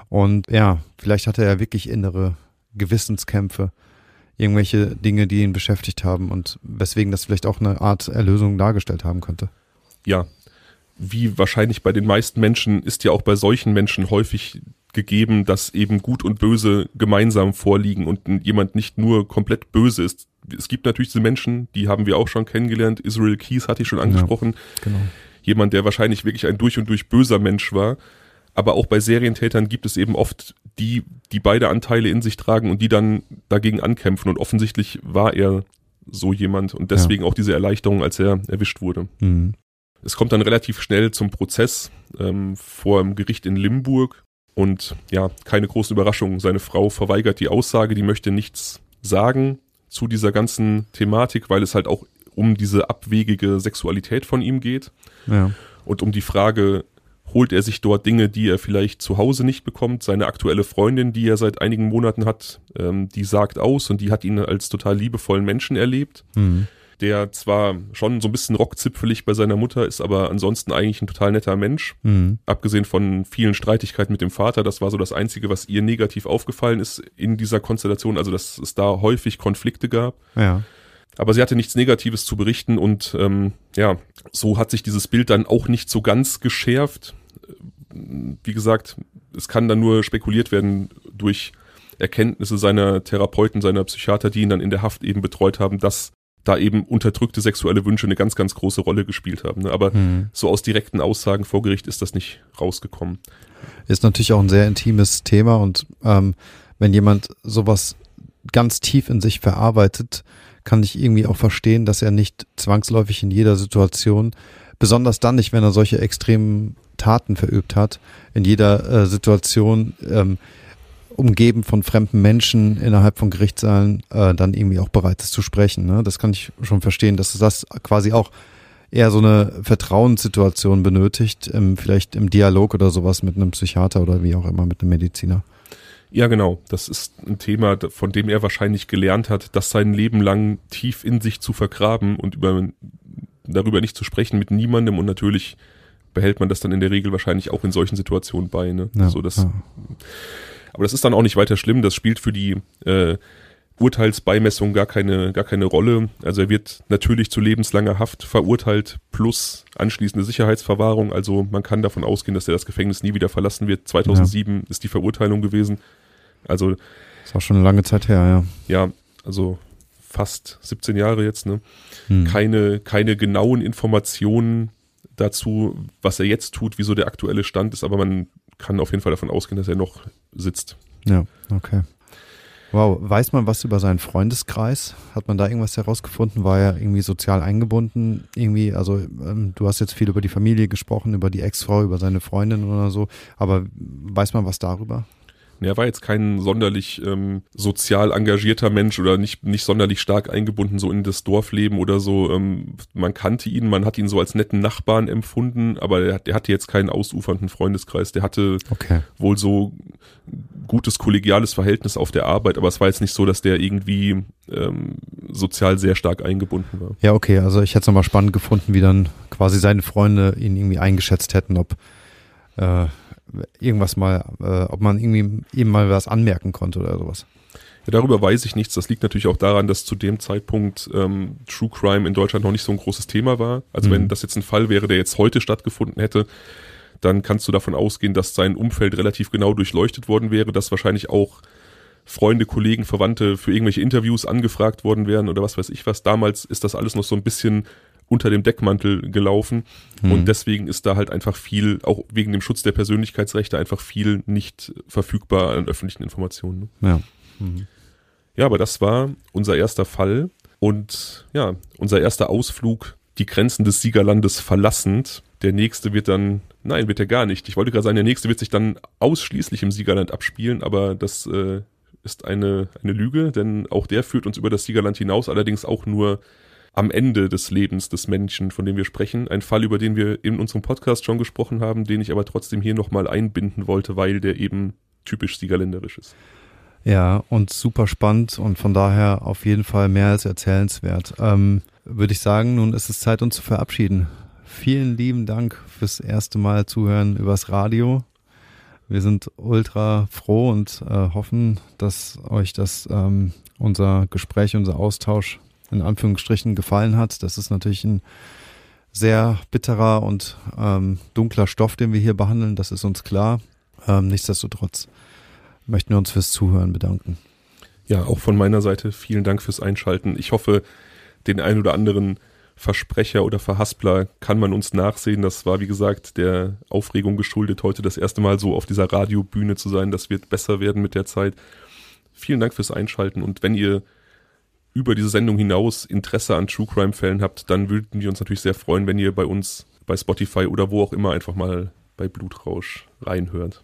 Speaker 2: Und ja, vielleicht hatte er wirklich innere Gewissenskämpfe, irgendwelche Dinge, die ihn beschäftigt haben und weswegen das vielleicht auch eine Art Erlösung dargestellt haben könnte.
Speaker 1: Ja, wie wahrscheinlich bei den meisten Menschen ist ja auch bei solchen Menschen häufig gegeben, dass eben Gut und Böse gemeinsam vorliegen und jemand nicht nur komplett böse ist. Es gibt natürlich diese Menschen, die haben wir auch schon kennengelernt. Israel Keys hatte ich schon angesprochen.
Speaker 2: Genau.
Speaker 1: Jemand, der wahrscheinlich wirklich ein durch und durch böser Mensch war. Aber auch bei Serientätern gibt es eben oft die, die beide Anteile in sich tragen und die dann dagegen ankämpfen. Und offensichtlich war er so jemand und deswegen auch diese Erleichterung, als er erwischt wurde.
Speaker 2: Mhm.
Speaker 1: Es kommt dann relativ schnell zum Prozess ähm, vor dem Gericht in Limburg. Und ja, keine großen Überraschungen. Seine Frau verweigert die Aussage, die möchte nichts sagen zu dieser ganzen Thematik, weil es halt auch um diese abwegige Sexualität von ihm geht.
Speaker 2: Ja.
Speaker 1: Und um die Frage, holt er sich dort Dinge, die er vielleicht zu Hause nicht bekommt. Seine aktuelle Freundin, die er seit einigen Monaten hat, ähm, die sagt aus und die hat ihn als total liebevollen Menschen erlebt.
Speaker 2: Mhm.
Speaker 1: Der zwar schon so ein bisschen rockzipfelig bei seiner Mutter ist, aber ansonsten eigentlich ein total netter Mensch.
Speaker 2: Mhm.
Speaker 1: Abgesehen von vielen Streitigkeiten mit dem Vater, das war so das Einzige, was ihr negativ aufgefallen ist in dieser Konstellation, also dass es da häufig Konflikte gab.
Speaker 2: Ja.
Speaker 1: Aber sie hatte nichts Negatives zu berichten und ähm, ja, so hat sich dieses Bild dann auch nicht so ganz geschärft. Wie gesagt, es kann dann nur spekuliert werden durch Erkenntnisse seiner Therapeuten, seiner Psychiater, die ihn dann in der Haft eben betreut haben, dass da eben unterdrückte sexuelle Wünsche eine ganz, ganz große Rolle gespielt haben. Ne? Aber
Speaker 2: Mhm.
Speaker 1: so aus direkten Aussagen vor Gericht ist das nicht rausgekommen.
Speaker 2: Ist natürlich auch ein sehr intimes Thema und ähm, wenn jemand sowas ganz tief in sich verarbeitet, kann ich irgendwie auch verstehen, dass er nicht zwangsläufig in jeder Situation, besonders dann nicht, wenn er solche extremen Taten verübt hat, in jeder äh, Situation ähm, umgeben von fremden Menschen innerhalb von Gerichtssaalen äh, dann irgendwie auch bereit ist zu sprechen. Ne? Das kann ich schon verstehen, dass das quasi auch eher so eine Vertrauenssituation benötigt, ähm, vielleicht im Dialog oder sowas mit einem Psychiater oder wie auch immer mit einem Mediziner.
Speaker 1: Ja, genau. Das ist ein Thema, von dem er wahrscheinlich gelernt hat, das sein Leben lang tief in sich zu vergraben und über, darüber nicht zu sprechen mit niemandem und natürlich behält man das dann in der Regel wahrscheinlich auch in solchen Situationen bei. Ne?
Speaker 2: Ja,
Speaker 1: so das,
Speaker 2: ja.
Speaker 1: Aber das ist dann auch nicht weiter schlimm. Das spielt für die äh, Urteilsbeimessung gar keine, gar keine Rolle. Also er wird natürlich zu lebenslanger Haft verurteilt plus anschließende Sicherheitsverwahrung. Also man kann davon ausgehen, dass er das Gefängnis nie wieder verlassen wird. 2007 ist die Verurteilung gewesen. Also
Speaker 2: Ist auch schon eine lange Zeit her, ja.
Speaker 1: ja, also fast 17 Jahre jetzt, ne?
Speaker 2: Hm.
Speaker 1: Keine, keine genauen Informationen dazu, was er jetzt tut, wieso der aktuelle Stand ist, aber man kann auf jeden Fall davon ausgehen, dass er noch sitzt.
Speaker 2: Ja, okay. Wow, weiß man was über seinen Freundeskreis? Hat man da irgendwas herausgefunden? War er irgendwie sozial eingebunden? Irgendwie, also ähm, du hast jetzt viel über die Familie gesprochen, über die Ex-Frau, über seine Freundin oder so, aber weiß man was darüber?
Speaker 1: Er war jetzt kein sonderlich ähm, sozial engagierter Mensch oder nicht, nicht sonderlich stark eingebunden so in das Dorfleben oder so. Ähm, man kannte ihn, man hat ihn so als netten Nachbarn empfunden, aber der, der hatte jetzt keinen ausufernden Freundeskreis. Der hatte
Speaker 2: Okay.
Speaker 1: wohl so gutes kollegiales Verhältnis auf der Arbeit, aber es war jetzt nicht so, dass der irgendwie ähm, sozial sehr stark eingebunden war.
Speaker 2: Ja, okay, also ich hätte es nochmal spannend gefunden, wie dann quasi seine Freunde ihn irgendwie eingeschätzt hätten, ob äh, irgendwas mal, äh, ob man irgendwie ihm mal was anmerken konnte oder sowas.
Speaker 1: Ja, darüber weiß ich nichts. Das liegt natürlich auch daran, dass zu dem Zeitpunkt ähm, True Crime in Deutschland noch nicht so ein großes Thema war. Also
Speaker 2: Mhm.
Speaker 1: wenn das jetzt ein Fall wäre, der jetzt heute stattgefunden hätte, dann kannst du davon ausgehen, dass sein Umfeld relativ genau durchleuchtet worden wäre, dass wahrscheinlich auch Freunde, Kollegen, Verwandte für irgendwelche Interviews angefragt worden wären oder was weiß ich was. Damals ist das alles noch so ein bisschen unter dem Deckmantel gelaufen
Speaker 2: Mhm.
Speaker 1: und deswegen ist da halt einfach viel, auch wegen dem Schutz der Persönlichkeitsrechte, einfach viel nicht verfügbar an öffentlichen Informationen. Ne?
Speaker 2: Ja. Mhm.
Speaker 1: Ja, aber das war unser erster Fall und ja, unser erster Ausflug, die Grenzen des Siegerlandes verlassend. Der nächste wird dann, nein, wird er gar nicht. Ich wollte gerade sagen, der nächste wird sich dann ausschließlich im Siegerland abspielen, aber das äh, ist eine, eine Lüge, denn auch der führt uns über das Siegerland hinaus, allerdings auch nur am Ende des Lebens des Menschen, von dem wir sprechen. Ein Fall, über den wir in unserem Podcast schon gesprochen haben, den ich aber trotzdem hier nochmal einbinden wollte, weil der eben typisch siegerländerisch ist.
Speaker 2: Ja, und super spannend und von daher auf jeden Fall mehr als erzählenswert. Ähm, Würde ich sagen, nun ist es Zeit, uns zu verabschieden. Vielen lieben Dank fürs erste Mal zuhören übers Radio. Wir sind ultra froh und äh, hoffen, dass euch das ähm, unser Gespräch, unser Austausch in Anführungsstrichen gefallen hat. Das ist natürlich ein sehr bitterer und ähm, dunkler Stoff, den wir hier behandeln. Das ist uns klar. Ähm, nichtsdestotrotz möchten wir uns fürs Zuhören bedanken.
Speaker 1: Ja, auch von meiner Seite vielen Dank fürs Einschalten. Ich hoffe, den ein oder anderen Versprecher oder Verhaspler kann man uns nachsehen. Das war, wie gesagt, der Aufregung geschuldet, heute das erste Mal so auf dieser Radiobühne zu sein. Das wird besser werden mit der Zeit. Vielen Dank fürs Einschalten und wenn ihr über diese Sendung hinaus Interesse an True Crime Fällen habt, dann würden wir uns natürlich sehr freuen, wenn ihr bei uns bei Spotify oder wo auch immer einfach mal bei Blutrausch reinhört.